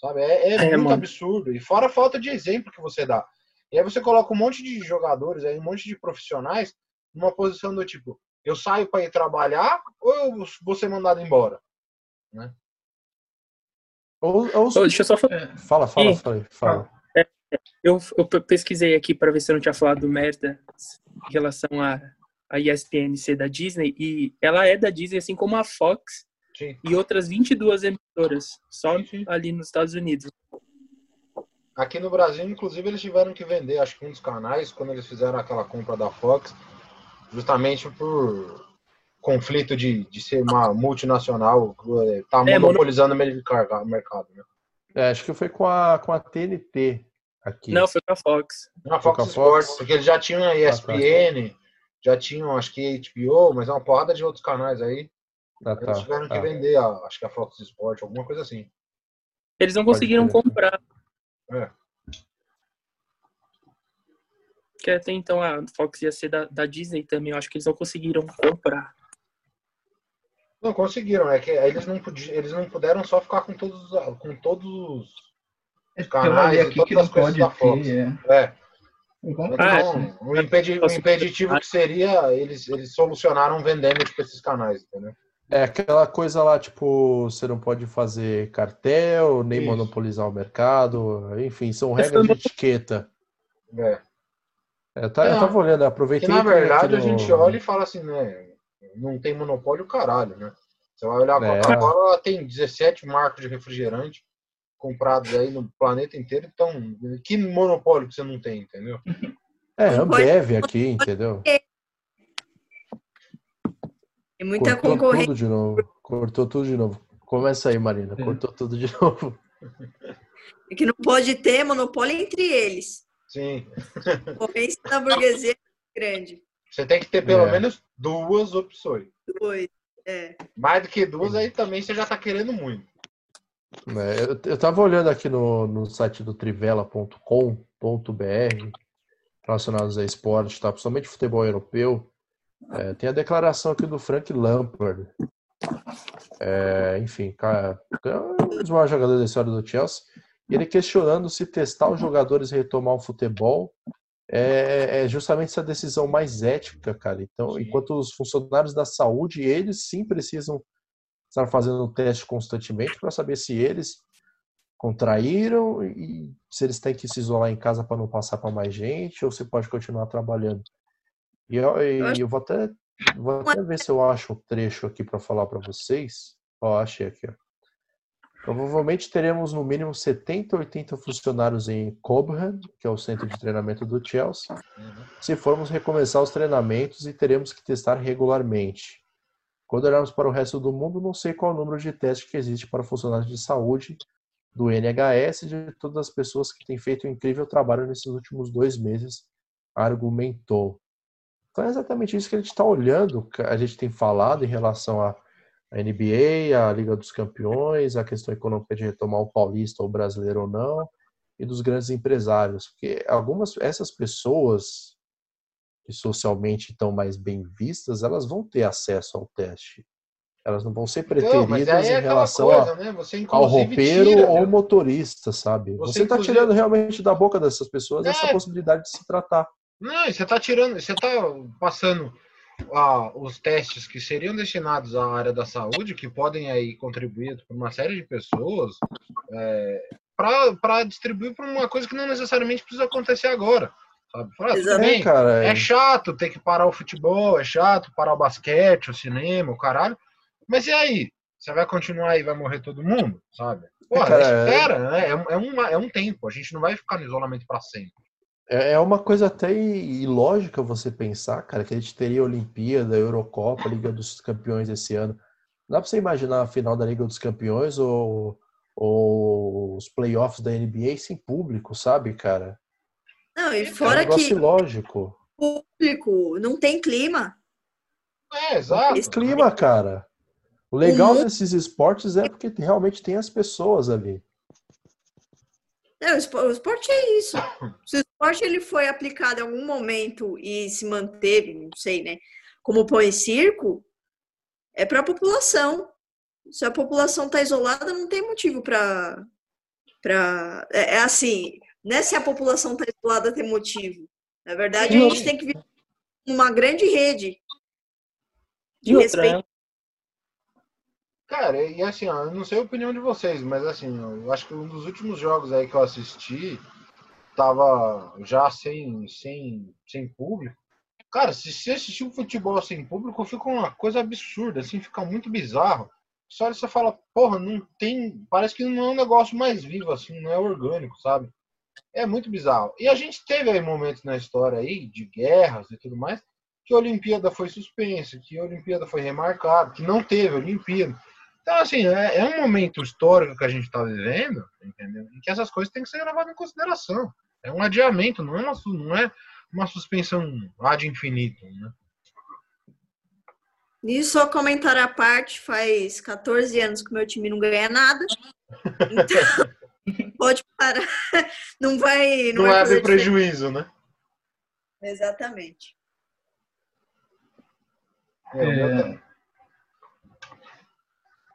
Sabe? É, é É, muito mano. absurdo. E fora a falta de exemplo que você dá. E aí você coloca um monte de jogadores, aí, um monte de profissionais numa posição do tipo, eu saio para ir trabalhar ou eu vou ser mandado embora? Ou, ou- Ô, deixa eu só falar. É, Fala, fala, fala, fala. Eu, eu pe- pesquisei aqui para ver se eu não tinha falado merda em relação a, a ESPN ser da Disney. E ela é da Disney, assim como a Fox Sim. e outras 22 emissoras, só Sim, ali nos Estados Unidos. Aqui no Brasil, inclusive, eles tiveram que vender, acho que um dos canais, quando eles fizeram aquela compra da Fox, justamente por conflito de, de ser uma multinacional, eh, tá É, monopolizando o mercado, mercado, né? É, acho que foi com a, com a TNT aqui. Não, foi com a Fox. Na Fox a Sports, Fox? porque eles já tinham a tá. ESPN, já tinham, acho que HBO, mas é uma porrada de outros canais aí. Ah, tá, Eles tiveram tá. que vender, a, acho que a Fox Sports, alguma coisa assim. Eles não Pode conseguiram crer. comprar. É. Que até então a Fox ia ser da, da Disney também. Eu acho que eles não conseguiram comprar. Não conseguiram, é que eles não, podiam, eles não puderam só ficar com todos, os- com todos os canais e aqui todas que não as coisas pode da Fox. ter. É. É, Igual Ah, então, o, impedi- o impeditivo que seria, eles, eles solucionaram vendendo tipo, esses canais, entendeu? É aquela coisa lá, tipo, você não pode fazer cartel, nem Isso. monopolizar o mercado, enfim, são regras de etiqueta. É. É, tá, eu É, tava olhando, Que aproveitei. na e fui aqui verdade a no- gente olha e fala assim, né? Não tem monopólio, caralho, né? Você vai olhar a É. Coca-Cola, ela tem 17 marcas de refrigerante comprados aí no planeta inteiro, então que monopólio que você não tem, entendeu? É, Ambev aqui, entendeu? Tem muita Cortou concorrência. tudo de novo. Cortou tudo de novo. Começa aí, Marina. É. Cortou tudo de novo. É que não pode ter monopólio entre eles. Sim. Concorrência na burguesia é grande. Você tem que ter pelo É. menos duas opções. Dois. É. Mais do que duas, aí também você já tá querendo muito. É, eu, eu tava olhando aqui no, no site do trivela.com.br relacionados a esporte, tá? principalmente futebol europeu. É, tem a declaração aqui do Frank Lampard. É, enfim, cara, é um dos maiores jogadores da história do Chelsea. E ele questionando se testar os jogadores e retomar o futebol é, é justamente essa decisão mais ética, cara. Então, enquanto os funcionários da saúde, eles sim precisam estar fazendo um teste constantemente para saber se eles contraíram e se eles têm que se isolar em casa para não passar para mais gente ou se pode continuar trabalhando. E eu, e Eu vou até vou até ver se eu acho um trecho aqui para falar para vocês. Ó, achei aqui, ó. Provavelmente teremos no mínimo 70, 80 funcionários em Cobham, que é o centro de treinamento do Chelsea, se formos recomeçar os treinamentos e teremos que testar regularmente. Quando olharmos para o resto do mundo, não sei qual o número de testes que existe para funcionários de saúde do NHS e de todas as pessoas que têm feito um incrível trabalho nesses últimos dois meses, argumentou. Então é exatamente isso que a gente está olhando, a gente tem falado em relação à NBA, à Liga dos Campeões, a questão econômica de retomar o paulista ou brasileiro ou não, e dos grandes empresários. Porque algumas essas pessoas socialmente estão mais bem vistas, elas vão ter acesso ao teste. Elas não vão ser Então, preteridas aí é em relação coisa, a- né? Você ao roupeiro tira, ou né? motorista, sabe? Você, está inclusive- tirando realmente da boca dessas pessoas É. essa possibilidade de se tratar. Não, você tá tirando, você tá passando ah, os testes que seriam destinados à área da saúde, que podem aí contribuir para uma série de pessoas, para distribuir para uma coisa que não necessariamente precisa acontecer agora. Sabe? Fala, tudo Exatamente. bem, É, cara. é chato ter que parar o futebol, é chato parar o basquete, o cinema, o caralho. Mas e aí? Você vai continuar aí e vai morrer todo mundo, sabe? Porra, cara, é- espera, né? É, um- é, uma- é um tempo. A gente não vai ficar no isolamento para sempre. É é uma coisa até ilógica você pensar, cara, que a gente teria Olimpíada, Eurocopa, Liga dos Campeões esse ano. Não dá pra você imaginar a final da Liga dos Campeões ou, ou os playoffs da NBA sem público, sabe, cara? Não, e É um fora que ilógico. o público não tem clima. É, exato. Esse clima, cara. O legal mundo- desses esportes é porque realmente tem as pessoas ali. É, o espo- o esporte é isso. Se o esporte ele foi aplicado em algum momento e se manteve, não sei, né? Como pão e circo, é para a população. Se a população está isolada, não tem motivo para. Pra... É, é assim, não é se a população está isolada tem motivo. Na verdade, a gente tem que viver numa grande rede de E outra, respeito. né? Cara, e assim, ó, eu não sei a opinião de vocês, mas assim, eu acho que um dos últimos jogos aí que eu assisti tava já sem, sem, sem público. Cara, se você assistir um futebol sem público, fica uma coisa absurda, assim, fica muito bizarro. Só você fala, porra, não tem. Parece que não é um negócio mais vivo, assim, não é orgânico, sabe? É muito bizarro. E a gente teve aí momentos na história aí, de guerras e tudo mais, que a Olimpíada foi suspensa, que a Olimpíada foi remarcada, que não teve Olimpíada. Então, assim, é, é um momento histórico que a gente está vivendo, entendeu? Em que essas coisas têm que ser levadas em consideração. É um adiamento, não é uma, não é uma suspensão ad infinito, né? E só comentário à parte, faz 14 anos que o meu time não ganha nada. Então, pode parar. Não vai. Não, Não vai é fazer haver prejuízo, né? Exatamente. É, É,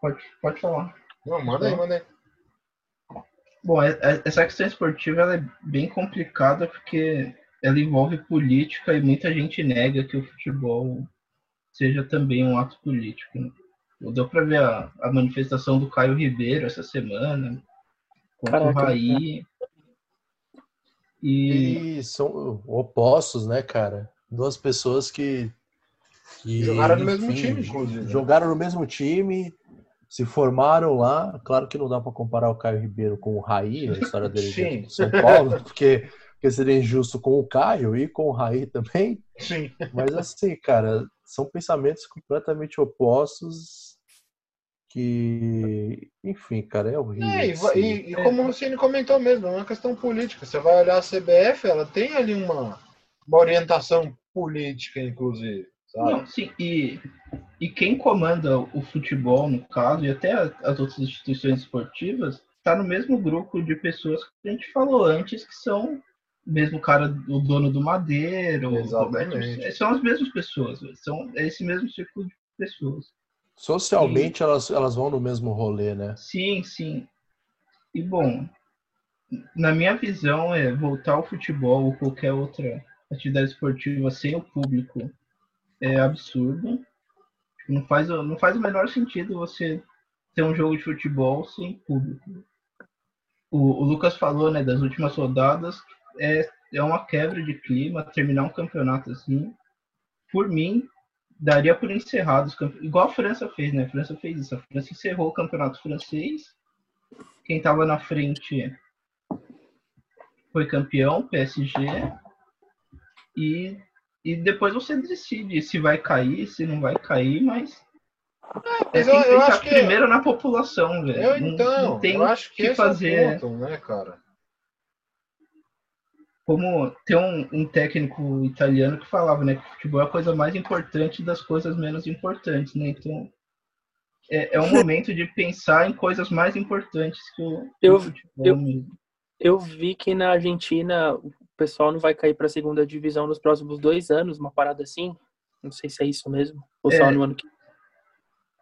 Pode, pode falar. Não, manda aí, manda aí. Bom, é- é- essa questão esportiva ela é bem complicada porque ela envolve política e muita gente nega que o futebol seja também um ato político. né? Deu para ver a, a manifestação do Caio Ribeiro essa semana contra o Caraca. Raí. E E são opostos, né, cara? Duas pessoas que. que, Jogaram no mesmo time, inclusive. Jogaram no mesmo time, se formaram lá. Claro que não dá pra comparar o Caio Ribeiro com o Raí, a história dele Sim. de São Paulo, porque, porque seria injusto com o Caio e com o Raí também. Sim. Mas assim, cara, são pensamentos completamente opostos que, enfim, cara, é horrível. É, e, se- e- e como o Cine comentou mesmo, é uma questão política. Você vai olhar a CBF, ela tem ali uma, uma orientação política, inclusive. Sabe? Não, sim, e, e quem comanda o futebol, no caso, e até as outras instituições esportivas, está no mesmo grupo de pessoas que a gente falou antes, que são o mesmo cara, o dono do Madeiro, Exatamente. Roberto, são as mesmas pessoas, são é esse mesmo círculo de pessoas. Socialmente elas, elas vão no mesmo rolê, né? Sim, sim. E bom, na minha visão é voltar ao futebol ou qualquer outra atividade esportiva sem o público é absurdo. Não faz, o- não faz o menor sentido você ter um jogo de futebol sem público. O, o Lucas falou, né, das últimas rodadas, é, é uma quebra de clima, terminar um campeonato assim. Por mim, daria por encerrado os campe... igual a França fez, né? A França fez isso. A França encerrou o campeonato francês. Quem estava na frente foi campeão, PSG. E, e depois você decide se vai cair, se não vai cair, mas é, Mas tem eu, que eu acho que. primeiro na população, velho. Eu, Não- então, não tem eu acho que, que esse fazer. é o ponto, né, cara? Como tem um, um técnico italiano que falava, né, que futebol é a coisa mais importante das coisas menos importantes, né? Então é, é um momento de pensar em coisas mais importantes que o, Eu- futebol eu- mesmo. Eu vi que na Argentina o pessoal não vai cair para a segunda divisão nos próximos dois anos, uma parada assim. Não sei se é isso mesmo. Ou só É. no ano que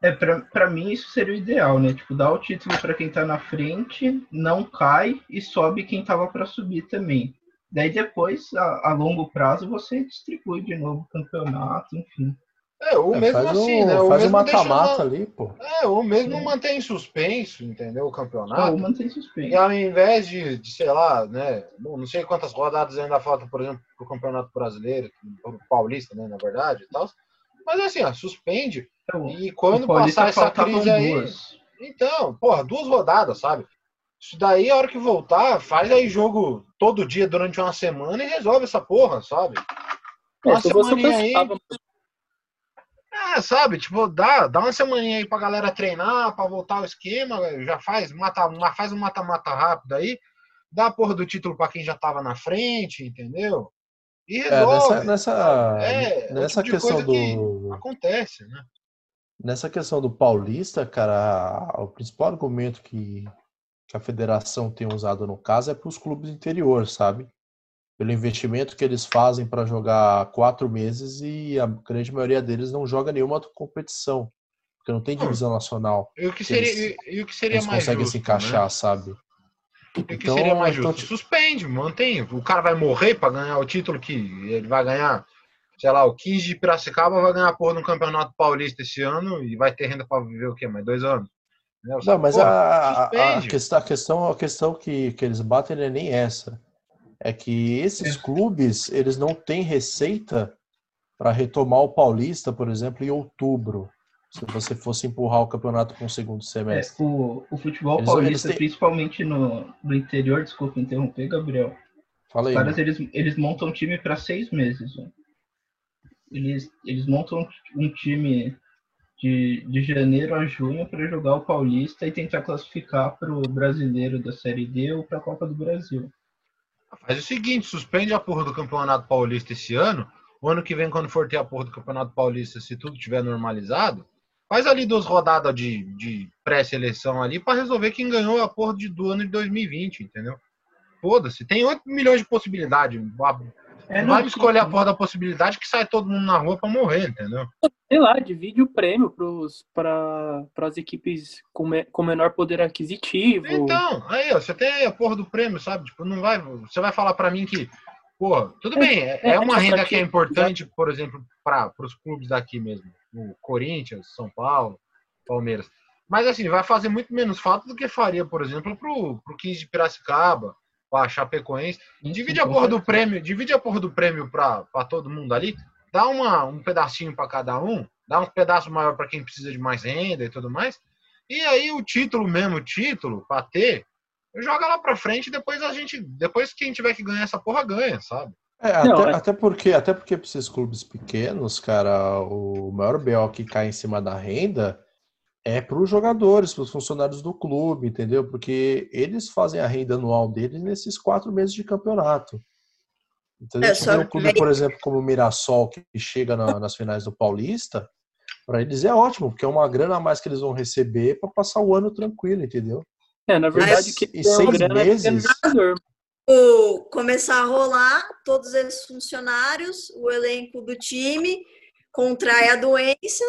É, pra mim isso seria o ideal, né? Tipo, dar o título pra quem tá na frente, não cai e sobe quem tava pra subir também. Daí depois, a, a longo prazo, você distribui de novo o campeonato, enfim. É, ou É, mesmo faz assim, um, né? Ou faz mesmo mata-mata na- ali, pô. É, ou mesmo Sim. mantém em suspenso, entendeu? O Ou campeonato. mantém E suspenso. ao invés de, de, sei lá, né? Bom, não sei quantas rodadas ainda faltam, por exemplo, pro Campeonato Brasileiro, pro Paulista, né, na verdade, e tal. Mas assim, ó, suspende. Então, E quando passar essa crise aí. duas. Então, porra, duas rodadas, sabe? Isso daí, a hora que voltar, faz aí jogo todo dia durante uma semana e resolve essa porra, sabe? É, Uma semaninha aí. É, sabe? Tipo, dá, dá uma semaninha aí pra galera treinar, pra voltar ao esquema, já faz, mata, ma- faz um mata-mata rápido aí, dá a porra do título pra quem já tava na frente, entendeu? E É, resolve. nessa, nessa, É, é o nessa tipo questão coisa que do. Acontece, né? Nessa questão do Paulista, cara, o principal argumento que, que a federação tem usado no caso é para os clubes interior, sabe? Pelo investimento que eles fazem para jogar quatro meses e a grande maioria deles não joga nenhuma competição, porque não tem divisão nacional. E o que Eles- seria, e, e o que seria Eles mais conseguem justo, se encaixar, né? sabe? O que Então, seria mais então, justo? Suspende, mantém. O cara vai morrer pra ganhar o título que ele vai ganhar, sei lá, o 15 de Piracicaba vai ganhar a porra no Campeonato Paulista esse ano e vai ter renda pra viver o quê? Mais dois anos? Entendeu? Não, mas Porra, a, a- a, questão, a questão, a questão que, que eles batem não é nem essa. É que esses É. clubes, eles não têm receita para retomar o Paulista, por exemplo, em outubro. Se você fosse empurrar o campeonato para um segundo É, semestre. o, o futebol Eles- paulista, eles têm- principalmente no, no interior, desculpa interromper, Gabriel. Fala Os aí. caras, eles, eles montam um time para seis meses. né? Eles, eles montam um time de, de janeiro a junho para jogar o Paulista e tentar classificar para o brasileiro da Série D ou para a Copa do Brasil. Faz o seguinte, suspende a porra do Campeonato Paulista esse ano. O ano que vem, quando for ter a porra do Campeonato Paulista, se tudo tiver normalizado, faz ali duas rodadas de, de pré-seleção ali pra resolver quem ganhou a porra de, do ano de 2020, entendeu? Foda-se, tem 8 milhões de possibilidades. É, Não vai escolher a porra da possibilidade que sai todo mundo na rua pra morrer, entendeu? sei lá, divide o prêmio para as equipes com, me- com menor poder aquisitivo. Então, aí, ó, você tem a porra do prêmio, sabe? Tipo, não vai. Você vai falar pra mim que, porra, tudo bem, é, é uma é renda que é importante, por exemplo, para os clubes daqui mesmo. O Corinthians, São Paulo, Palmeiras. Mas assim, vai fazer muito menos falta do que faria, por exemplo, pro, pro 15 de Piracicaba, pra Chapecoense. Divide a porra do prêmio, divide a porra do prêmio pra, pra todo mundo ali, dá uma, um pedacinho pra cada um, dá um pedaço maior pra quem precisa de mais renda e tudo mais. E aí o título mesmo, o título, pra ter, joga lá pra frente e depois a gente. Depois quem tiver que ganhar essa porra ganha, sabe? É, Não, até, é- até porque, até porque para esses clubes pequenos, cara, o maior BO que cai em cima da renda é para os jogadores, para os funcionários do clube, entendeu? Porque eles fazem a renda anual deles nesses quatro meses de campeonato. Entendeu? É, Você só vê um clube, por exemplo, como o Mirassol, que chega na- nas finais do Paulista, para eles é ótimo, porque é uma grana a mais que eles vão receber para passar o ano tranquilo, entendeu? É, na verdade, Mas que tem uma seis grana é meses- o começar a rolar, todos esses funcionários, o elenco do time contrai a doença,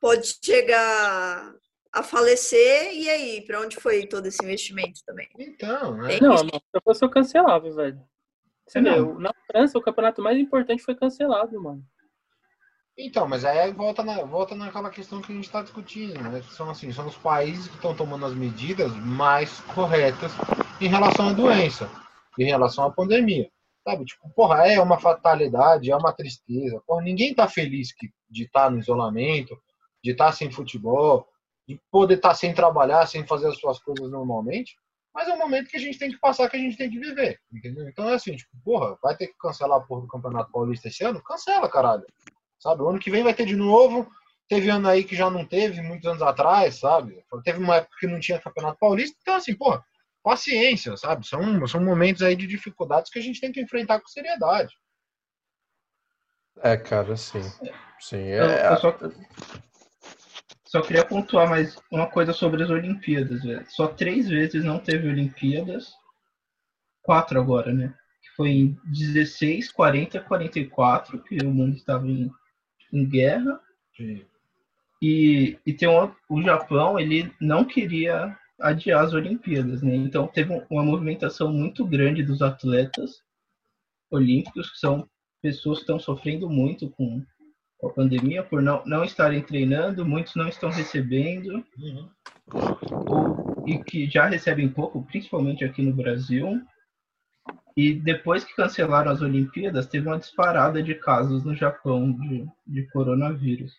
pode chegar a falecer, e aí, para onde foi todo esse investimento também? Então, né? Tem- Não, não, se eu fosse eu cancelava, velho. Você É, vê, não. o- na França, o campeonato mais importante foi cancelado, mano. Então, mas aí volta, na, volta naquela questão que a gente está discutindo, né? Que são assim, são os países que estão tomando as medidas mais corretas em relação à doença, em relação à pandemia. Sabe? Tipo, porra, é uma fatalidade, é uma tristeza. Porra, ninguém tá feliz que, de estar no isolamento, de estar sem futebol, de poder estar sem trabalhar, sem fazer as suas coisas normalmente. Mas é um momento que a gente tem que passar, que a gente tem que viver. Entendeu? Então é assim, tipo, porra, vai ter que cancelar a porra do Campeonato Paulista esse ano? Cancela, caralho. Sabe? O ano que vem vai ter de novo. Teve ano aí que já não teve, muitos anos atrás, sabe? Teve uma época que não tinha Campeonato Paulista. Então, assim, porra, paciência, sabe? São, são momentos aí de dificuldades que a gente tem que enfrentar com seriedade. É, cara, sim. Sim, Eu, é, eu só, só queria pontuar mais uma coisa sobre as Olimpíadas, velho. Só três vezes não teve Olimpíadas. Quatro agora, né? Que foi em 16, 40 44, que o mundo estava em, em guerra. De- E, e tem um, o Japão, ele não queria adiar as Olimpíadas, né? Então teve uma movimentação muito grande dos atletas olímpicos, que são pessoas que estão sofrendo muito com a pandemia por não, não estarem treinando, muitos não estão recebendo, Uhum. ou, e que já recebem pouco, principalmente aqui no Brasil. E depois que cancelaram as Olimpíadas, teve uma disparada de casos no Japão de, de coronavírus.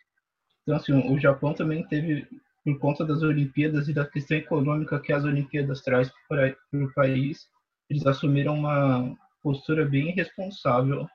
Então, assim, o Japão também teve, por conta das Olimpíadas e da questão econômica que as Olimpíadas traz para o país, eles assumiram uma postura bem irresponsável.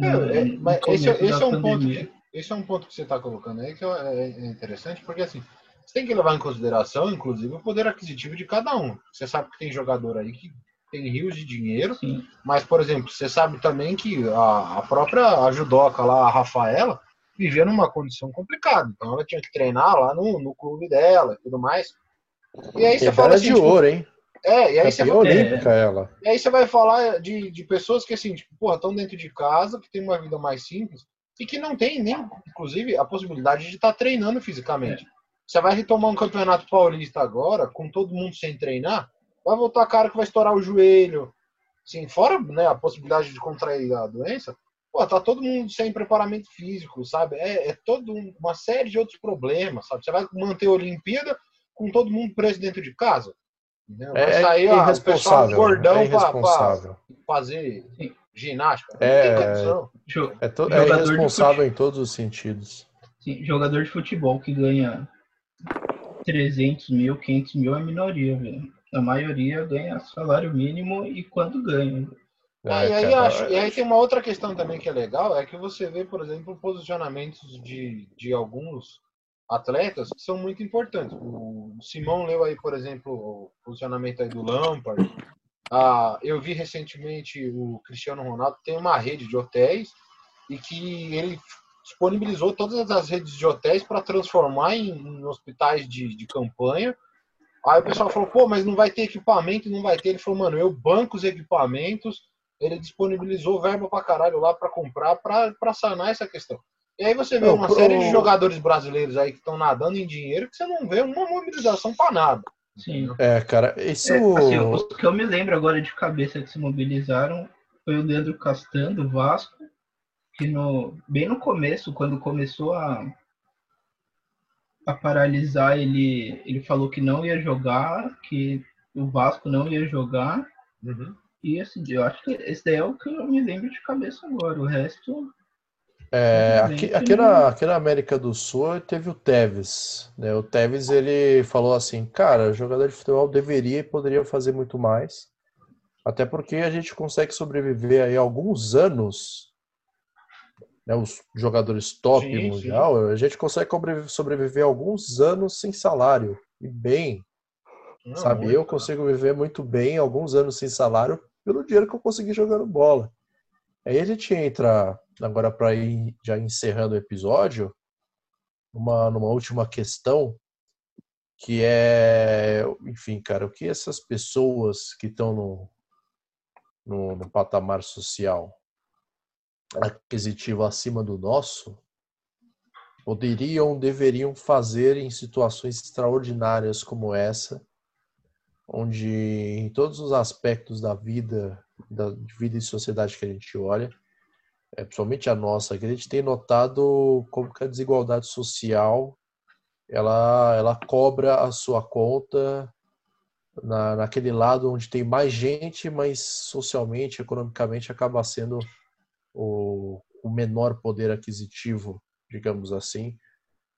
É, é, no mas esse, é- esse é um ponto que, esse é um ponto que você está colocando aí que é, interessante, porque assim, você tem que levar em consideração, inclusive, o poder aquisitivo de cada um. Você sabe que tem jogador aí que tem rios de dinheiro, Sim, mas, por exemplo, você sabe também que a, a própria judoca lá, a Rafaela, vivia numa condição complicada. Então ela tinha que treinar lá no, no clube dela e tudo mais. E aí você fala assim, de tipo, ouro, hein? É, e aí você Campeã fala- olímpica, ela. e aí você vai falar de, de pessoas que, assim, tipo, porra, estão dentro de casa, que tem uma vida mais simples e que não tem nem, inclusive, a possibilidade de estar treinando fisicamente. Você vai retomar um campeonato paulista agora, com todo mundo sem treinar, vai voltar cara que vai estourar o joelho. Assim, fora né, a possibilidade de contrair a doença, pô, tá todo mundo sem preparamento físico, sabe? É, é toda uma série de outros problemas, sabe? Você vai manter a Olimpíada com todo mundo preso dentro de casa. É, sair é ó, pessoal irresponsável. gordão é pra- pra, irresponsável. fazer ginástica. É. É, to- é irresponsável em todos os sentidos. sim, jogador de futebol que ganha 300 mil, 500 mil é minoria, velho. A maioria ganha salário mínimo e quando ganha. Ah, É, e, aí cara, acho- e aí tem uma outra questão também que é legal, é que você vê, por exemplo, posicionamentos de, de alguns atletas que são muito importantes. O Simão leu aí, por exemplo, o posicionamento aí do Lampard. Ah, eu vi recentemente o Cristiano Ronaldo tem uma rede de hotéis e que ele disponibilizou todas as redes de hotéis para transformar em, em hospitais de, de campanha. Aí o pessoal falou, pô, mas não vai ter equipamento, não vai ter. Ele falou, mano, eu banco os equipamentos, ele disponibilizou verba pra caralho lá pra comprar pra, pra sanar essa questão. E aí você vê Não, uma pro- série de jogadores brasileiros aí que estão nadando em dinheiro que você não vê uma mobilização pra nada. Sim. É, cara, isso. É, assim, os que eu me lembro agora de cabeça que se mobilizaram foi o Leandro Castan, do Vasco, que no, bem no começo, quando começou a, a paralisar, ele, ele falou que não ia jogar, que o Vasco não ia jogar. E assim, eu acho que esse daí é o que eu me lembro de cabeça agora. O resto. É, aqui, aqui, na, aqui na América do Sul teve o Tevez, né? O Tevez ele falou assim, cara, jogador de futebol deveria e poderia fazer muito mais, até porque a gente consegue sobreviver aí alguns anos, né? Os jogadores top Sim, sim. mundial, a gente consegue sobre- sobreviver alguns anos sem salário e bem, Não, sabe? muito, Eu né? consigo viver muito bem alguns anos sem salário pelo dinheiro que eu consegui jogando bola. Aí a gente entra agora para ir já encerrando o episódio, numa, numa última questão que é, enfim, cara, o que essas pessoas que estão no, no, no patamar social aquisitivo acima do nosso poderiam, deveriam fazer em situações extraordinárias como essa, onde em todos os aspectos da vida, da vida e sociedade que a gente olha, é, principalmente a nossa, que a gente tem notado como que a desigualdade social ela, ela cobra a sua conta na, naquele lado onde tem mais gente, mas socialmente, economicamente, acaba sendo o, o menor poder aquisitivo, digamos assim,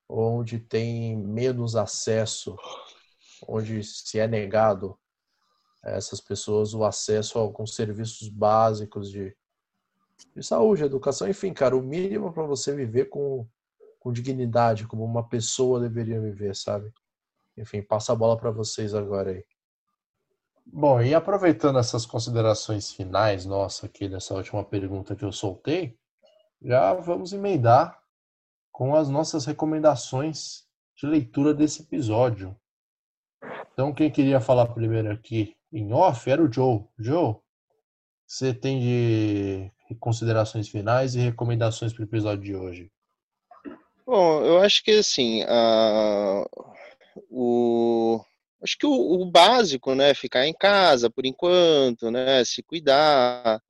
onde tem menos acesso, onde se é negado a essas pessoas o acesso a alguns serviços básicos de, de saúde, educação, enfim, cara, o mínimo para você viver com, com dignidade, como uma pessoa deveria viver, sabe? Enfim, passa a bola para vocês agora aí. Bom, e aproveitando essas considerações finais, nossa, aqui dessa última pergunta que eu soltei, já vamos emendar com as nossas recomendações de leitura desse episódio. Então, quem queria falar primeiro aqui em off era o Joe. Joe, você tem de considerações finais e recomendações para o episódio de hoje? Bom, eu acho que assim, a, o, acho que o, o, básico, né, ficar em casa por enquanto, né, se cuidar,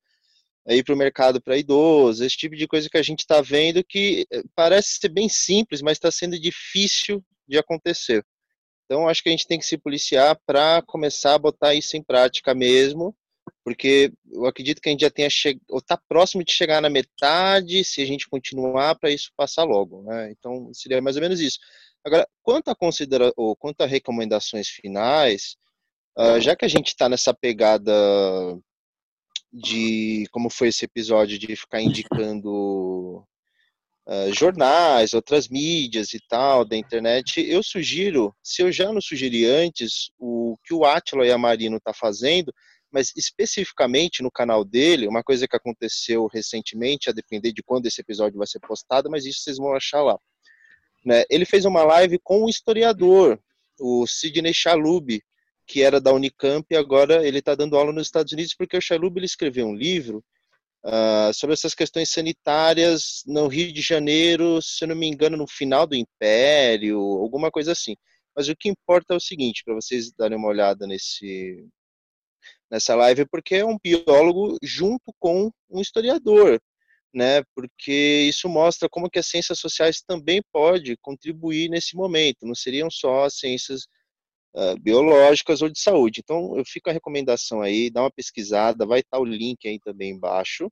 ir para o mercado para idoso, esse tipo de coisa que a gente está vendo que eh, parece ser bem simples, mas está sendo difícil de acontecer. Então, acho que a gente tem que se policiar para começar a botar isso em prática mesmo, porque eu acredito que a gente já tenha chegado, ou está próximo de chegar na metade, se a gente continuar para isso passar logo, né? Então, seria mais ou menos isso. Agora, quanto a considera ou quanto a recomendações finais, uh, já que a gente está nessa pegada de como foi esse episódio de ficar indicando uh, jornais, outras mídias e tal da internet, eu sugiro, se eu já não sugeri antes, o que o Atila e a Marino tá fazendo, mas especificamente no canal dele, uma coisa que aconteceu recentemente, a depender de quando esse episódio vai ser postado, mas isso vocês vão achar lá. Né? Ele fez uma live com um historiador, o Sidney Chalub, que era da Unicamp e agora ele está dando aula nos Estados Unidos porque o Chalub ele escreveu um livro uh, sobre essas questões sanitárias no Rio de Janeiro, se não me engano, no final do Império, alguma coisa assim. Mas o que importa é o seguinte, para vocês darem uma olhada nesse nessa live, porque é um biólogo junto com um historiador, né? Porque isso mostra como que as ciências sociais também pode contribuir nesse momento. Não seriam só as ciências uh, biológicas ou de saúde. Então, eu fico a recomendação aí, dá uma pesquisada, vai estar o link aí também embaixo.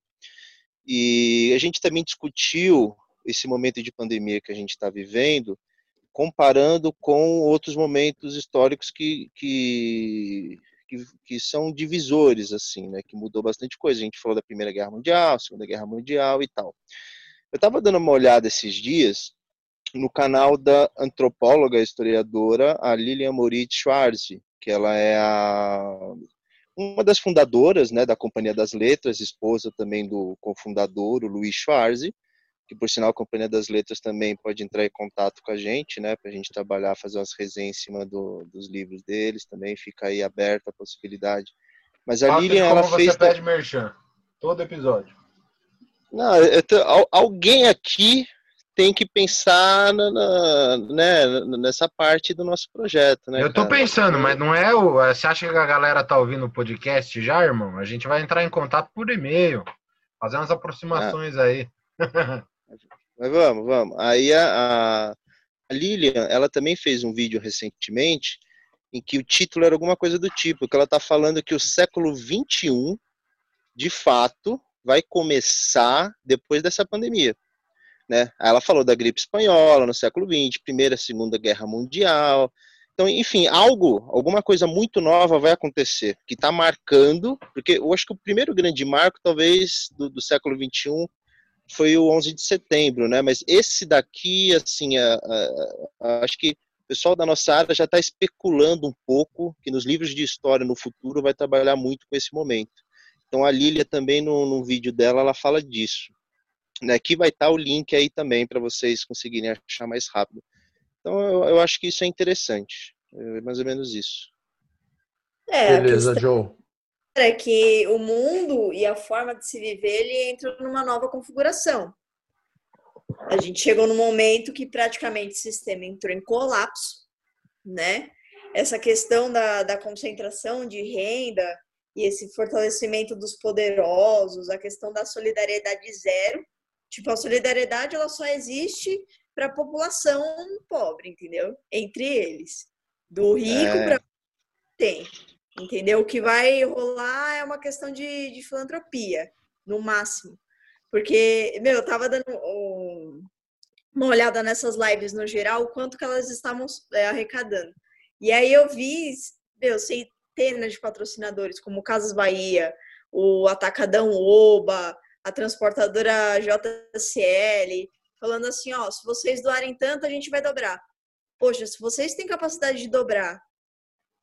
E a gente também discutiu esse momento de pandemia que a gente está vivendo, comparando com outros momentos históricos que, que que, que são divisores, assim, né? Que mudou bastante coisa. A gente falou da Primeira Guerra Mundial, Segunda Guerra Mundial e tal. Eu estava dando uma olhada esses dias no canal da antropóloga historiadora a Lilian Moritz Schwarze, que ela é a, uma das fundadoras né, da Companhia das Letras, esposa também do cofundador, o Luiz Schwarze, que por sinal a Companhia das Letras também pode entrar em contato com a gente, né, para a gente trabalhar, fazer umas resenhas em cima do, dos livros deles, também fica aí aberta a possibilidade. Mas a Lilian, ela você fez... você pede merchan, todo episódio. Não, tô... alguém aqui tem que pensar na, na, né, nessa parte do nosso projeto, né? Eu tô cara? pensando, mas não é o. Você acha que a galera tá ouvindo o podcast já, irmão? A gente vai entrar em contato por e-mail, fazer umas aproximações ah. aí. Mas vamos, vamos. Aí a, a, Lilian, ela também fez um vídeo recentemente em que o título era alguma coisa do tipo, que ela está falando que o século 21, de fato, vai começar depois dessa pandemia. Né? Ela falou da gripe espanhola no século 20, primeira, segunda guerra mundial. Então, enfim, algo, alguma coisa muito nova vai acontecer, que está marcando, porque eu acho que o primeiro grande marco, talvez, do, do século 21 foi o 11 de setembro, né? Mas esse daqui, assim, a, a, a, acho que o pessoal da nossa área já está especulando um pouco que nos livros de história no futuro vai trabalhar muito com esse momento. Então a Lília também no, no vídeo dela ela fala disso, né? Aqui vai estar tá o link aí também para vocês conseguirem achar mais rápido. Então eu, eu acho que isso é interessante, é mais ou menos isso. É, Beleza, Joe é que o mundo e a forma de se viver ele entra numa nova configuração. A gente chegou num momento que praticamente o sistema entrou em colapso, né? Essa questão da, da concentração de renda e esse fortalecimento dos poderosos, a questão da solidariedade zero. Tipo, a solidariedade ela só existe para a população pobre, entendeu? Entre eles. Do rico é. para tem. Entendeu? O que vai rolar é uma questão de, de filantropia, no máximo. Porque, meu, eu tava dando um, uma olhada nessas lives no geral, o quanto que elas estavam é, arrecadando. E aí eu vi, meu, centenas de patrocinadores, como Casas Bahia, o Atacadão Oba, a transportadora JCL, falando assim, ó, se vocês doarem tanto, a gente vai dobrar. Poxa, se vocês têm capacidade de dobrar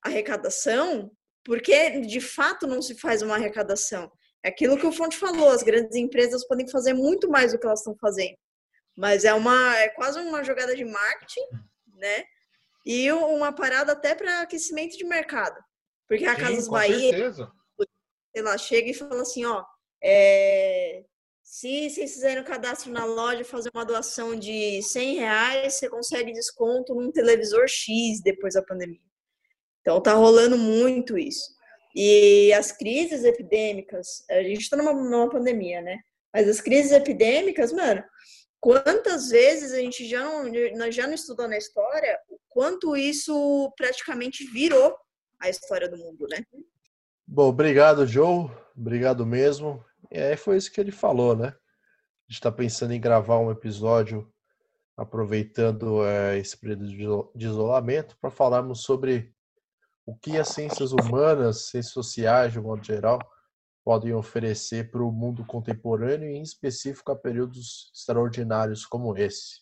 arrecadação, porque de fato não se faz uma arrecadação. É aquilo que o Fonte falou, as grandes empresas podem fazer muito mais do que elas estão fazendo. Mas é uma é quase uma jogada de marketing, né? E uma parada até para aquecimento de mercado. Porque a Sim, Casas Bahia, certeza. sei lá, chega e fala assim, ó, é, se vocês fizerem o cadastro na loja, fazer uma doação de 100 reais, você consegue desconto num televisor X depois da pandemia. Então tá rolando muito isso. E as crises epidêmicas, a gente está numa, numa pandemia, né? Mas as crises epidêmicas, mano, quantas vezes a gente já não, já não estudou na história o quanto isso praticamente virou a história do mundo, né? Bom, obrigado, Joe. Obrigado mesmo. É, foi isso que ele falou, né? A gente está pensando em gravar um episódio aproveitando é, esse período de isolamento para falarmos sobre o que as ciências humanas, ciências sociais, de um modo geral, podem oferecer para o mundo contemporâneo e, em específico, a períodos extraordinários como esse.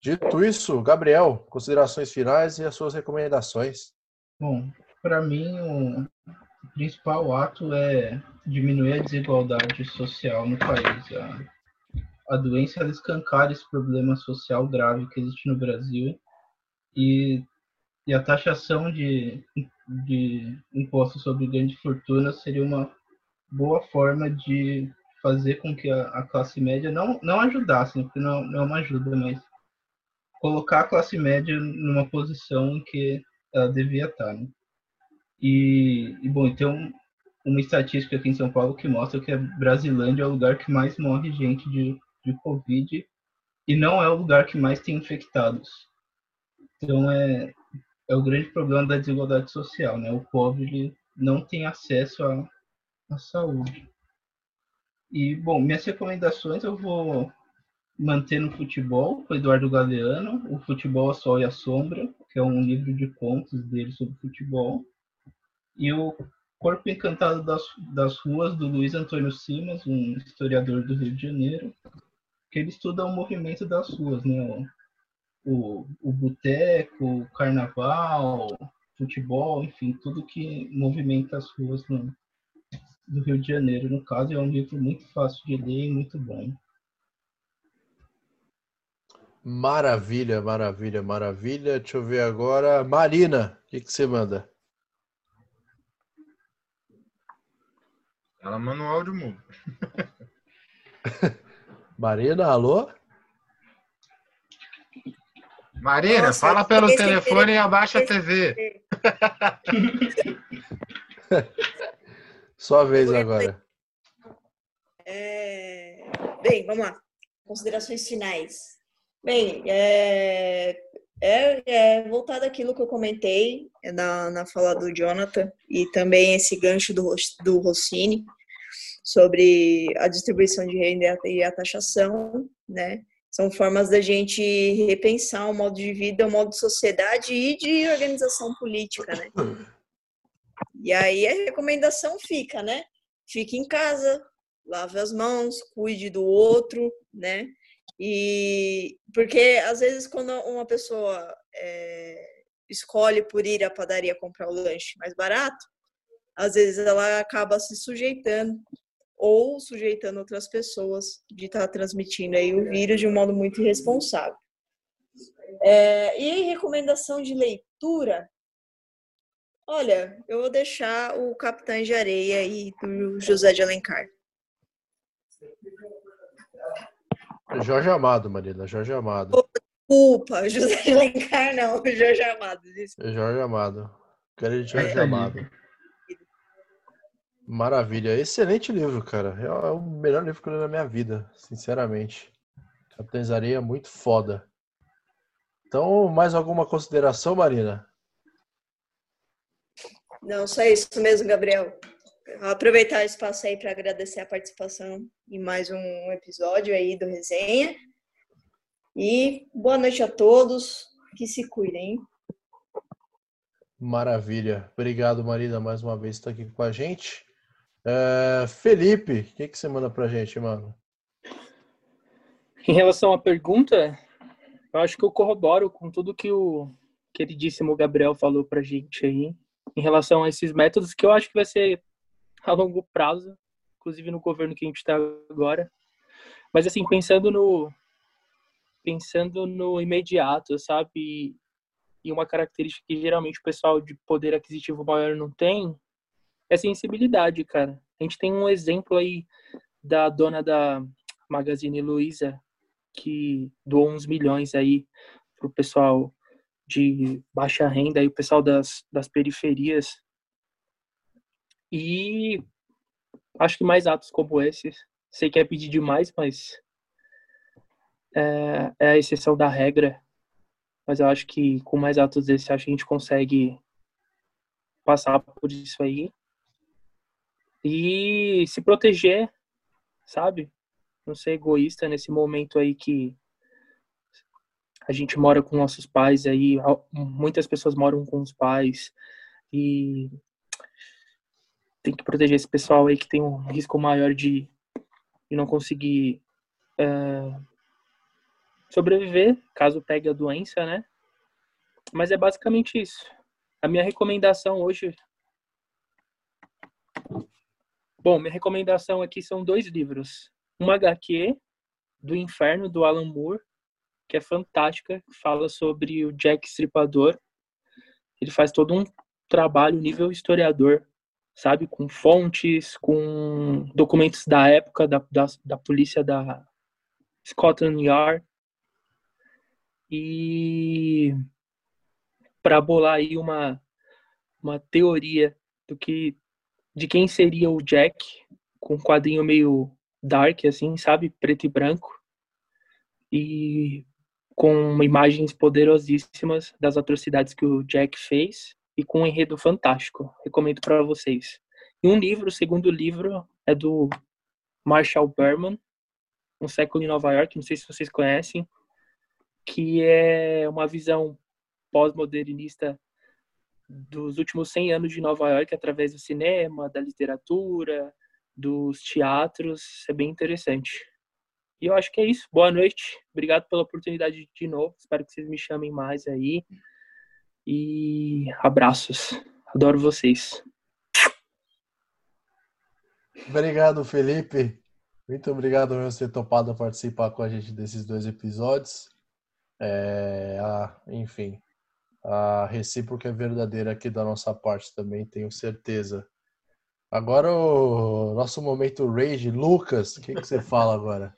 Dito isso, Gabriel, considerações finais e as suas recomendações. Bom, para mim, o principal ato é diminuir a desigualdade social no país. A, a doença escancara esse problema social grave que existe no Brasil e, e a taxação de, de impostos sobre grande fortuna seria uma boa forma de fazer com que a, a classe média não, não ajudasse, né, porque não, não é uma ajuda, mas colocar a classe média numa posição em que ela devia estar. Né? E, e, bom, tem uma estatística aqui em São Paulo que mostra que a Brasilândia é o lugar que mais morre gente de, de Covid e não é o lugar que mais tem infectados. Então é, é o grande problema da desigualdade social, né? O pobre ele não tem acesso à, à saúde. E, bom, minhas recomendações eu vou manter no futebol, com Eduardo Galeano, O Futebol, a Sol e a Sombra, que é um livro de contos dele sobre futebol. E o Corpo Encantado das, das Ruas, do Luiz Antônio Simas, um historiador do Rio de Janeiro, que ele estuda o movimento das ruas, né? O, o boteco, o carnaval, futebol, enfim, tudo que movimenta as ruas no, do Rio de Janeiro. No caso, é um livro muito fácil de ler e muito bom. Maravilha, maravilha, maravilha. Deixa eu ver agora. Marina, o que, que você manda? Ela manda um áudio mudo. Marina, alô? Marina, Nossa, fala pelo telefone e abaixa a TV. Sua vez agora. É... Bem, vamos lá. Considerações finais. Bem, é, é, é voltado àquilo que eu comentei na, na fala do Jonathan e também esse gancho do, do Rossini sobre a distribuição de renda e a taxação, né? São formas da gente repensar o modo de vida, o modo de sociedade e de organização política, né? E aí a recomendação fica, né? Fique em casa, lave as mãos, cuide do outro, né? E porque às vezes quando uma pessoa é, escolhe por ir à padaria comprar o lanche mais barato, às vezes ela acaba se sujeitando ou sujeitando outras pessoas de estar tá transmitindo aí o vírus de um modo muito irresponsável. É, e recomendação de leitura, olha, eu vou deixar o Capitão de Areia aí do José de Alencar. Jorge Amado, Marina, Jorge Amado. Desculpa, José de Alencar não, Jorge Amado. Desculpa. Jorge Amado. Quero de Jorge Amado. Maravilha, excelente livro, cara. É, é o melhor livro que eu li na minha vida, sinceramente. Capitães Areia, muito foda. Então, mais alguma consideração, Marina? Não, só isso mesmo, Gabriel. Vou aproveitar o espaço aí para agradecer a participação em mais um episódio aí do Resenha. E boa noite a todos. Que se cuidem. Maravilha. Obrigado, Marina, mais uma vez estar aqui com a gente. É, Felipe, o que, que você manda pra gente, mano? Em relação à pergunta, eu acho que eu corroboro com tudo que o queridíssimo Gabriel falou pra gente aí, em relação a esses métodos, que eu acho que vai ser a longo prazo, inclusive no governo que a gente está agora. Mas assim, pensando no pensando no imediato, sabe? E uma característica que geralmente o pessoal de poder aquisitivo maior não tem, é sensibilidade, cara. A gente tem um exemplo aí da dona da Magazine Luiza, que doou uns milhões aí pro pessoal de baixa renda e o pessoal das, das periferias. E acho que mais atos como esses. Sei que é pedir demais, mas é, é a exceção da regra. Mas eu acho que com mais atos que a gente consegue passar por isso aí. E se proteger, sabe? Não ser egoísta nesse momento aí que a gente mora com nossos pais aí, muitas pessoas moram com os pais e tem que proteger esse pessoal aí que tem um risco maior de, de não conseguir é, sobreviver caso pegue a doença, né? Mas é basicamente isso. A minha recomendação hoje. Bom, minha recomendação aqui são dois livros. Uma HQ do Inferno, do Alan Moore, que é fantástica, fala sobre o Jack Stripador. Ele faz todo um trabalho nível historiador, sabe, com fontes, com documentos da época da, da, da polícia da Scotland Yard. E para bolar aí uma uma teoria do que de quem seria o Jack, com um quadrinho meio dark assim, sabe, preto e branco. E com imagens poderosíssimas das atrocidades que o Jack fez e com um enredo fantástico. Recomendo para vocês. E um livro, o segundo livro, é do Marshall Berman, Um Século em Nova York, não sei se vocês conhecem, que é uma visão pós-modernista dos últimos 100 anos de Nova York através do cinema, da literatura, dos teatros. É bem interessante. E eu acho que é isso. Boa noite. Obrigado pela oportunidade de novo. Espero que vocês me chamem mais aí. E abraços. Adoro vocês. Obrigado, Felipe. Muito obrigado por ter topado participar com a gente desses dois episódios. É, a, enfim, a recíproca é verdadeira aqui da nossa parte também, tenho certeza. Agora o nosso momento rage. Lucas, o que, que você fala agora?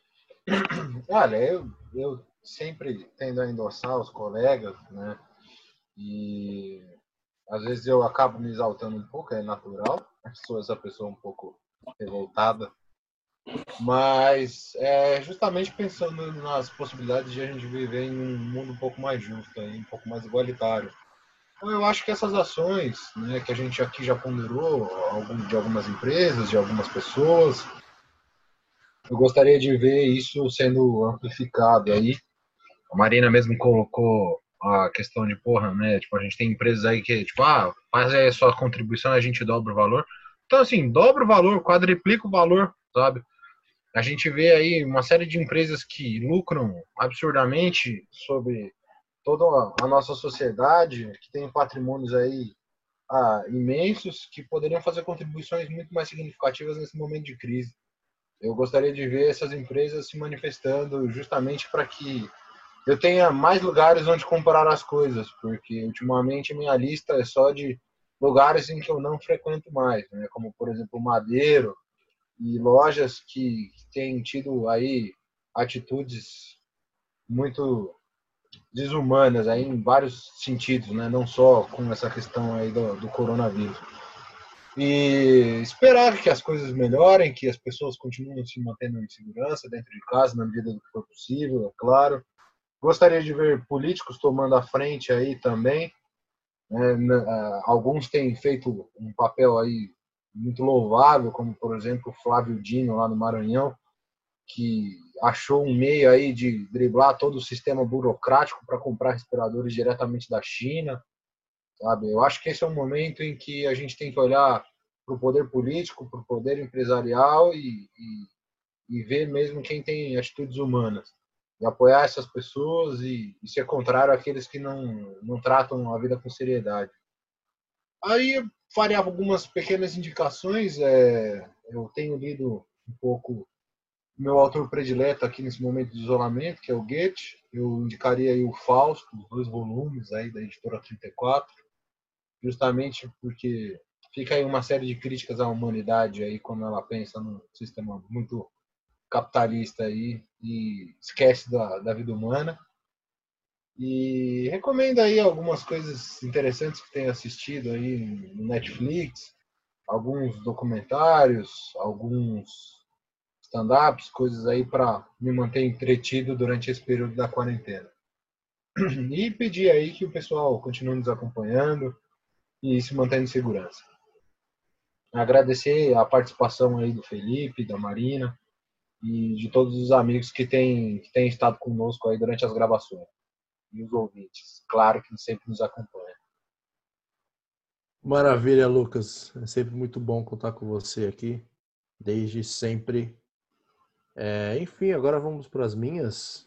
Olha, eu, eu sempre tendo a endossar os colegas, né? E às vezes eu acabo me exaltando um pouco, é natural. Sou essa pessoa um pouco revoltada. Mas é justamente pensando nas possibilidades de a gente viver em um mundo um pouco mais justo, um pouco mais igualitário. Então, eu acho que essas ações né, que a gente aqui já ponderou, de algumas empresas, de algumas pessoas, eu gostaria de ver isso sendo amplificado aí. A Marina mesmo colocou a questão de porra, né? Tipo, a gente tem empresas aí que, tipo, ah, faz aí a sua contribuição, a gente dobra o valor. Então, assim, dobra o valor, quadriplica o valor, sabe? A gente vê aí uma série de empresas que lucram absurdamente sobre toda a nossa sociedade, que tem patrimônios aí ah, imensos, que poderiam fazer contribuições muito mais significativas nesse momento de crise. Eu gostaria de ver essas empresas se manifestando justamente para que eu tenha mais lugares onde comprar as coisas, porque ultimamente minha lista é só de lugares em que eu não frequento mais, né? como por exemplo Madeiro e lojas que têm tido aí atitudes muito desumanas aí em vários sentidos, né? não só com essa questão aí do, do coronavírus e esperar que as coisas melhorem, que as pessoas continuem se mantendo em segurança dentro de casa, na medida do que for possível, é claro. Gostaria de ver políticos tomando a frente aí também. É, alguns têm feito um papel aí muito louvável, como por exemplo o Flávio Dino lá no Maranhão, que achou um meio aí de driblar todo o sistema burocrático para comprar respiradores diretamente da China sabe? Eu acho que esse é um momento em que a gente tem que olhar para o poder político, para o poder empresarial e, e, e, ver mesmo quem tem atitudes humanas e apoiar essas pessoas e, e ser contrário àqueles que não, não tratam a vida com seriedade. Aí faria algumas pequenas indicações. É, eu tenho lido um pouco meu autor predileto aqui nesse momento de isolamento, que é o Goethe. Eu indicaria aí o Fausto, os dois volumes aí da editora 34 justamente porque fica aí uma série de críticas à humanidade aí quando ela pensa num sistema muito capitalista aí e esquece da, da vida humana. E recomendo aí algumas coisas interessantes que tenho assistido aí no Netflix, alguns documentários, alguns stand-ups, coisas aí para me manter entretido durante esse período da quarentena. E pedir aí que o pessoal continue nos acompanhando e se mantendo em segurança. Agradecer a participação aí do Felipe, da Marina e de todos os amigos que têm, que têm estado conosco aí durante as gravações e os ouvintes, claro que sempre nos acompanha. Maravilha, Lucas. É sempre muito bom contar com você aqui, desde sempre. É, enfim, agora vamos para as minhas.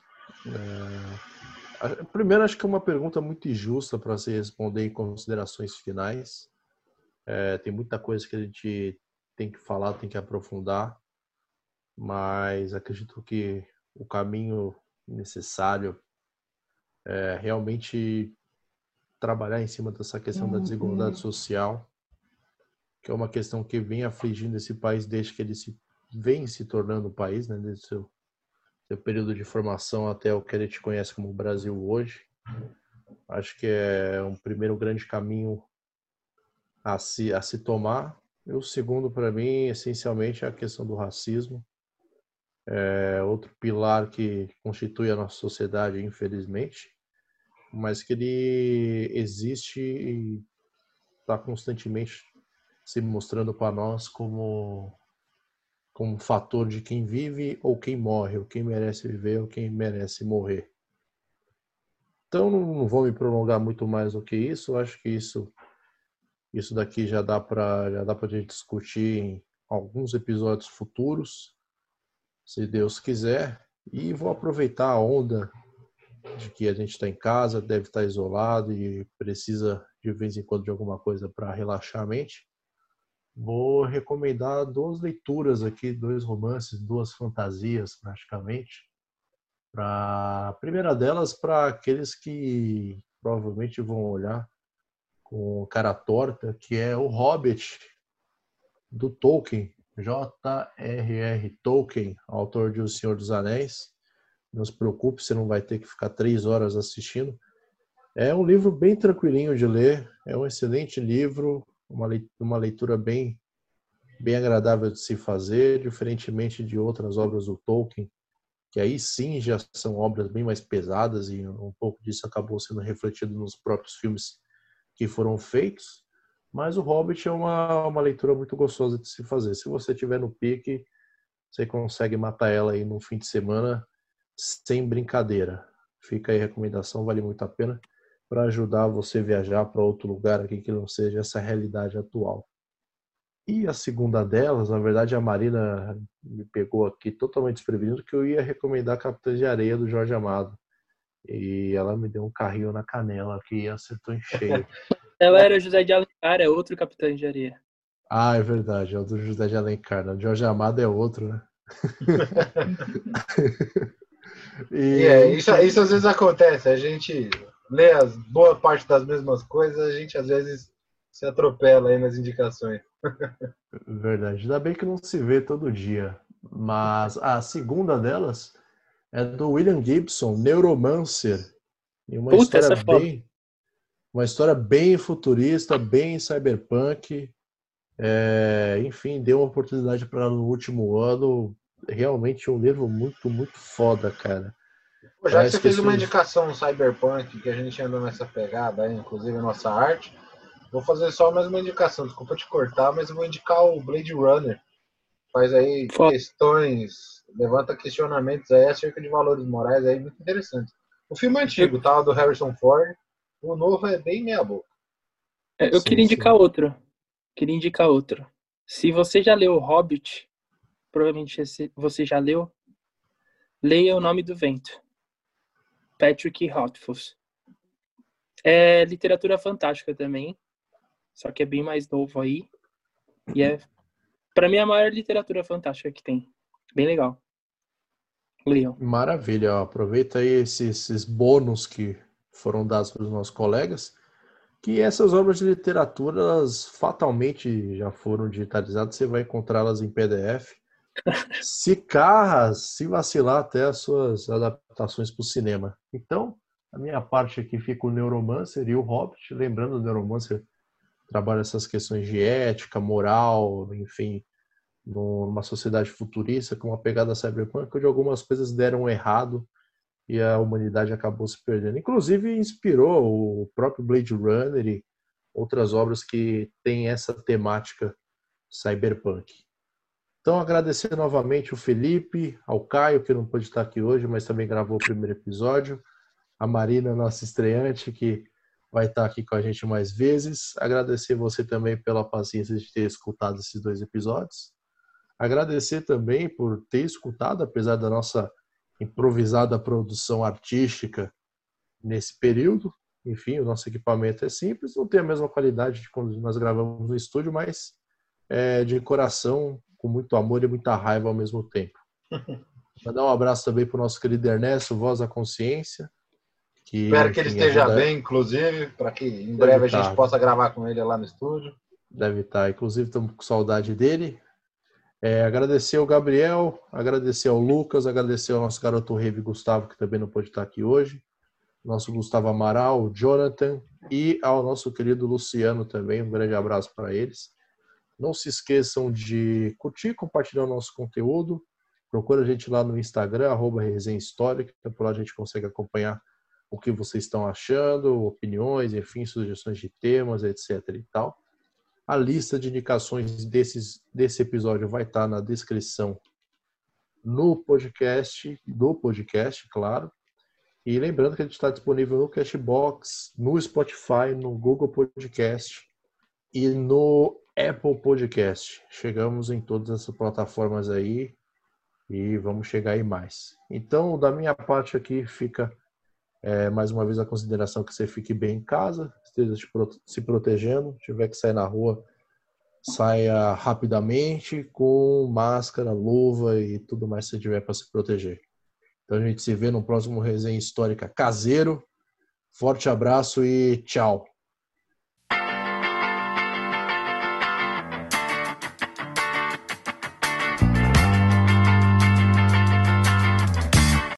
É, primeiro, acho que é uma pergunta muito injusta para se responder em considerações finais. É, tem muita coisa que a gente tem que falar, tem que aprofundar, mas acredito que o caminho necessário é, realmente trabalhar em cima dessa questão da desigualdade uhum. social, que é uma questão que vem afligindo esse país desde que ele se vem se tornando um país, né, desde seu, seu período de formação até o que a gente conhece como Brasil hoje. Acho que é um primeiro grande caminho a se, a se tomar. E o segundo, para mim, essencialmente, é a questão do racismo. É outro pilar que constitui a nossa sociedade, infelizmente mas que ele existe e está constantemente se mostrando para nós como como fator de quem vive ou quem morre, ou quem merece viver ou quem merece morrer. Então não vou me prolongar muito mais do que isso. Acho que isso isso daqui já dá para já dá para gente discutir em alguns episódios futuros, se Deus quiser. E vou aproveitar a onda de que a gente está em casa, deve estar tá isolado e precisa de vez em quando de alguma coisa para relaxar a mente, vou recomendar duas leituras aqui, dois romances, duas fantasias praticamente. Pra, a primeira delas para aqueles que provavelmente vão olhar com cara torta, que é o Hobbit do Tolkien, J.R.R. Tolkien, autor de O Senhor dos Anéis não se preocupe, você não vai ter que ficar três horas assistindo. É um livro bem tranquilinho de ler, é um excelente livro, uma leitura bem, bem agradável de se fazer, diferentemente de outras obras do Tolkien, que aí sim já são obras bem mais pesadas e um pouco disso acabou sendo refletido nos próprios filmes que foram feitos. Mas o Hobbit é uma, uma leitura muito gostosa de se fazer. Se você tiver no pique, você consegue matar ela aí no fim de semana sem brincadeira. Fica aí a recomendação, vale muito a pena para ajudar você a viajar para outro lugar aqui que não seja essa realidade atual. E a segunda delas, na verdade, a Marina me pegou aqui totalmente desprevenido que eu ia recomendar Capitães de Areia do Jorge Amado. E ela me deu um carrinho na canela aqui e acertou em cheio. ela era José de Alencar, é outro Capitão de Areia. Ah, é verdade, é o do José de Alencar. Né? Jorge Amado é outro, né? E é, isso, isso às vezes acontece, a gente lê as boa parte das mesmas coisas, a gente às vezes se atropela aí nas indicações. Verdade. Ainda bem que não se vê todo dia. Mas a segunda delas é do William Gibson, Neuromancer. E uma Puta, história bem. Uma história bem futurista, bem cyberpunk. É, enfim, deu uma oportunidade para no último ano realmente um livro muito, muito foda, cara. Pô, já Parece que você fez uma indicação cyberpunk, que a gente anda nessa pegada aí, inclusive a nossa arte, vou fazer só mais uma indicação, desculpa te cortar, mas eu vou indicar o Blade Runner. Faz aí foda. questões, levanta questionamentos aí acerca de valores morais aí muito interessantes. O filme é antigo, tá? Do Harrison Ford. O novo é bem meia boca. É, eu sim, queria indicar sim. outro. Queria indicar outro. Se você já leu O Hobbit, provavelmente você já leu. Leia O Nome do Vento. Patrick Rothfuss. É literatura fantástica também, só que é bem mais novo aí. E é, para mim, a maior literatura fantástica que tem. Bem legal. Leiam. Maravilha. Aproveita aí esses, esses bônus que foram dados para os nossos colegas que essas obras de literatura elas fatalmente já foram digitalizadas, você vai encontrá-las em PDF se carra, se vacilar até as suas adaptações para o cinema. Então, a minha parte aqui fica o Neuromancer e o Hobbit. Lembrando, o Neuromancer trabalha essas questões de ética, moral, enfim, numa sociedade futurista com uma pegada cyberpunk, onde algumas coisas deram errado e a humanidade acabou se perdendo. Inclusive, inspirou o próprio Blade Runner e outras obras que têm essa temática cyberpunk. Então, agradecer novamente o Felipe, ao Caio, que não pôde estar aqui hoje, mas também gravou o primeiro episódio, a Marina, nossa estreante, que vai estar aqui com a gente mais vezes. Agradecer você também pela paciência de ter escutado esses dois episódios. Agradecer também por ter escutado, apesar da nossa improvisada produção artística nesse período. Enfim, o nosso equipamento é simples, não tem a mesma qualidade de quando nós gravamos no estúdio, mas é de coração, com muito amor e muita raiva ao mesmo tempo. Mandar um abraço também para o nosso querido Ernesto, Voz da Consciência. Que, Espero que ele esteja ajuda... bem, inclusive, para que em breve Deve a gente estar. possa gravar com ele lá no estúdio. Deve estar. Inclusive, estamos com saudade dele. É, agradecer ao Gabriel, agradecer ao Lucas, agradecer ao nosso garoto Rave Gustavo, que também não pôde estar aqui hoje, nosso Gustavo Amaral, Jonathan e ao nosso querido Luciano também. Um grande abraço para eles. Não se esqueçam de curtir, compartilhar o nosso conteúdo. Procura a gente lá no Instagram, arroba Resenha Histórica, por lá a gente consegue acompanhar o que vocês estão achando, opiniões, enfim, sugestões de temas, etc. e tal. A lista de indicações desses, desse episódio vai estar na descrição no podcast, do podcast, claro. E lembrando que a gente está disponível no Cashbox, no Spotify, no Google Podcast e no Apple Podcast. Chegamos em todas essas plataformas aí e vamos chegar aí mais. Então, da minha parte aqui fica é, mais uma vez a consideração que você fique bem em casa, esteja se protegendo, tiver que sair na rua, saia rapidamente com máscara, luva e tudo mais que tiver para se proteger. Então a gente se vê no próximo resenha histórica caseiro. Forte abraço e tchau.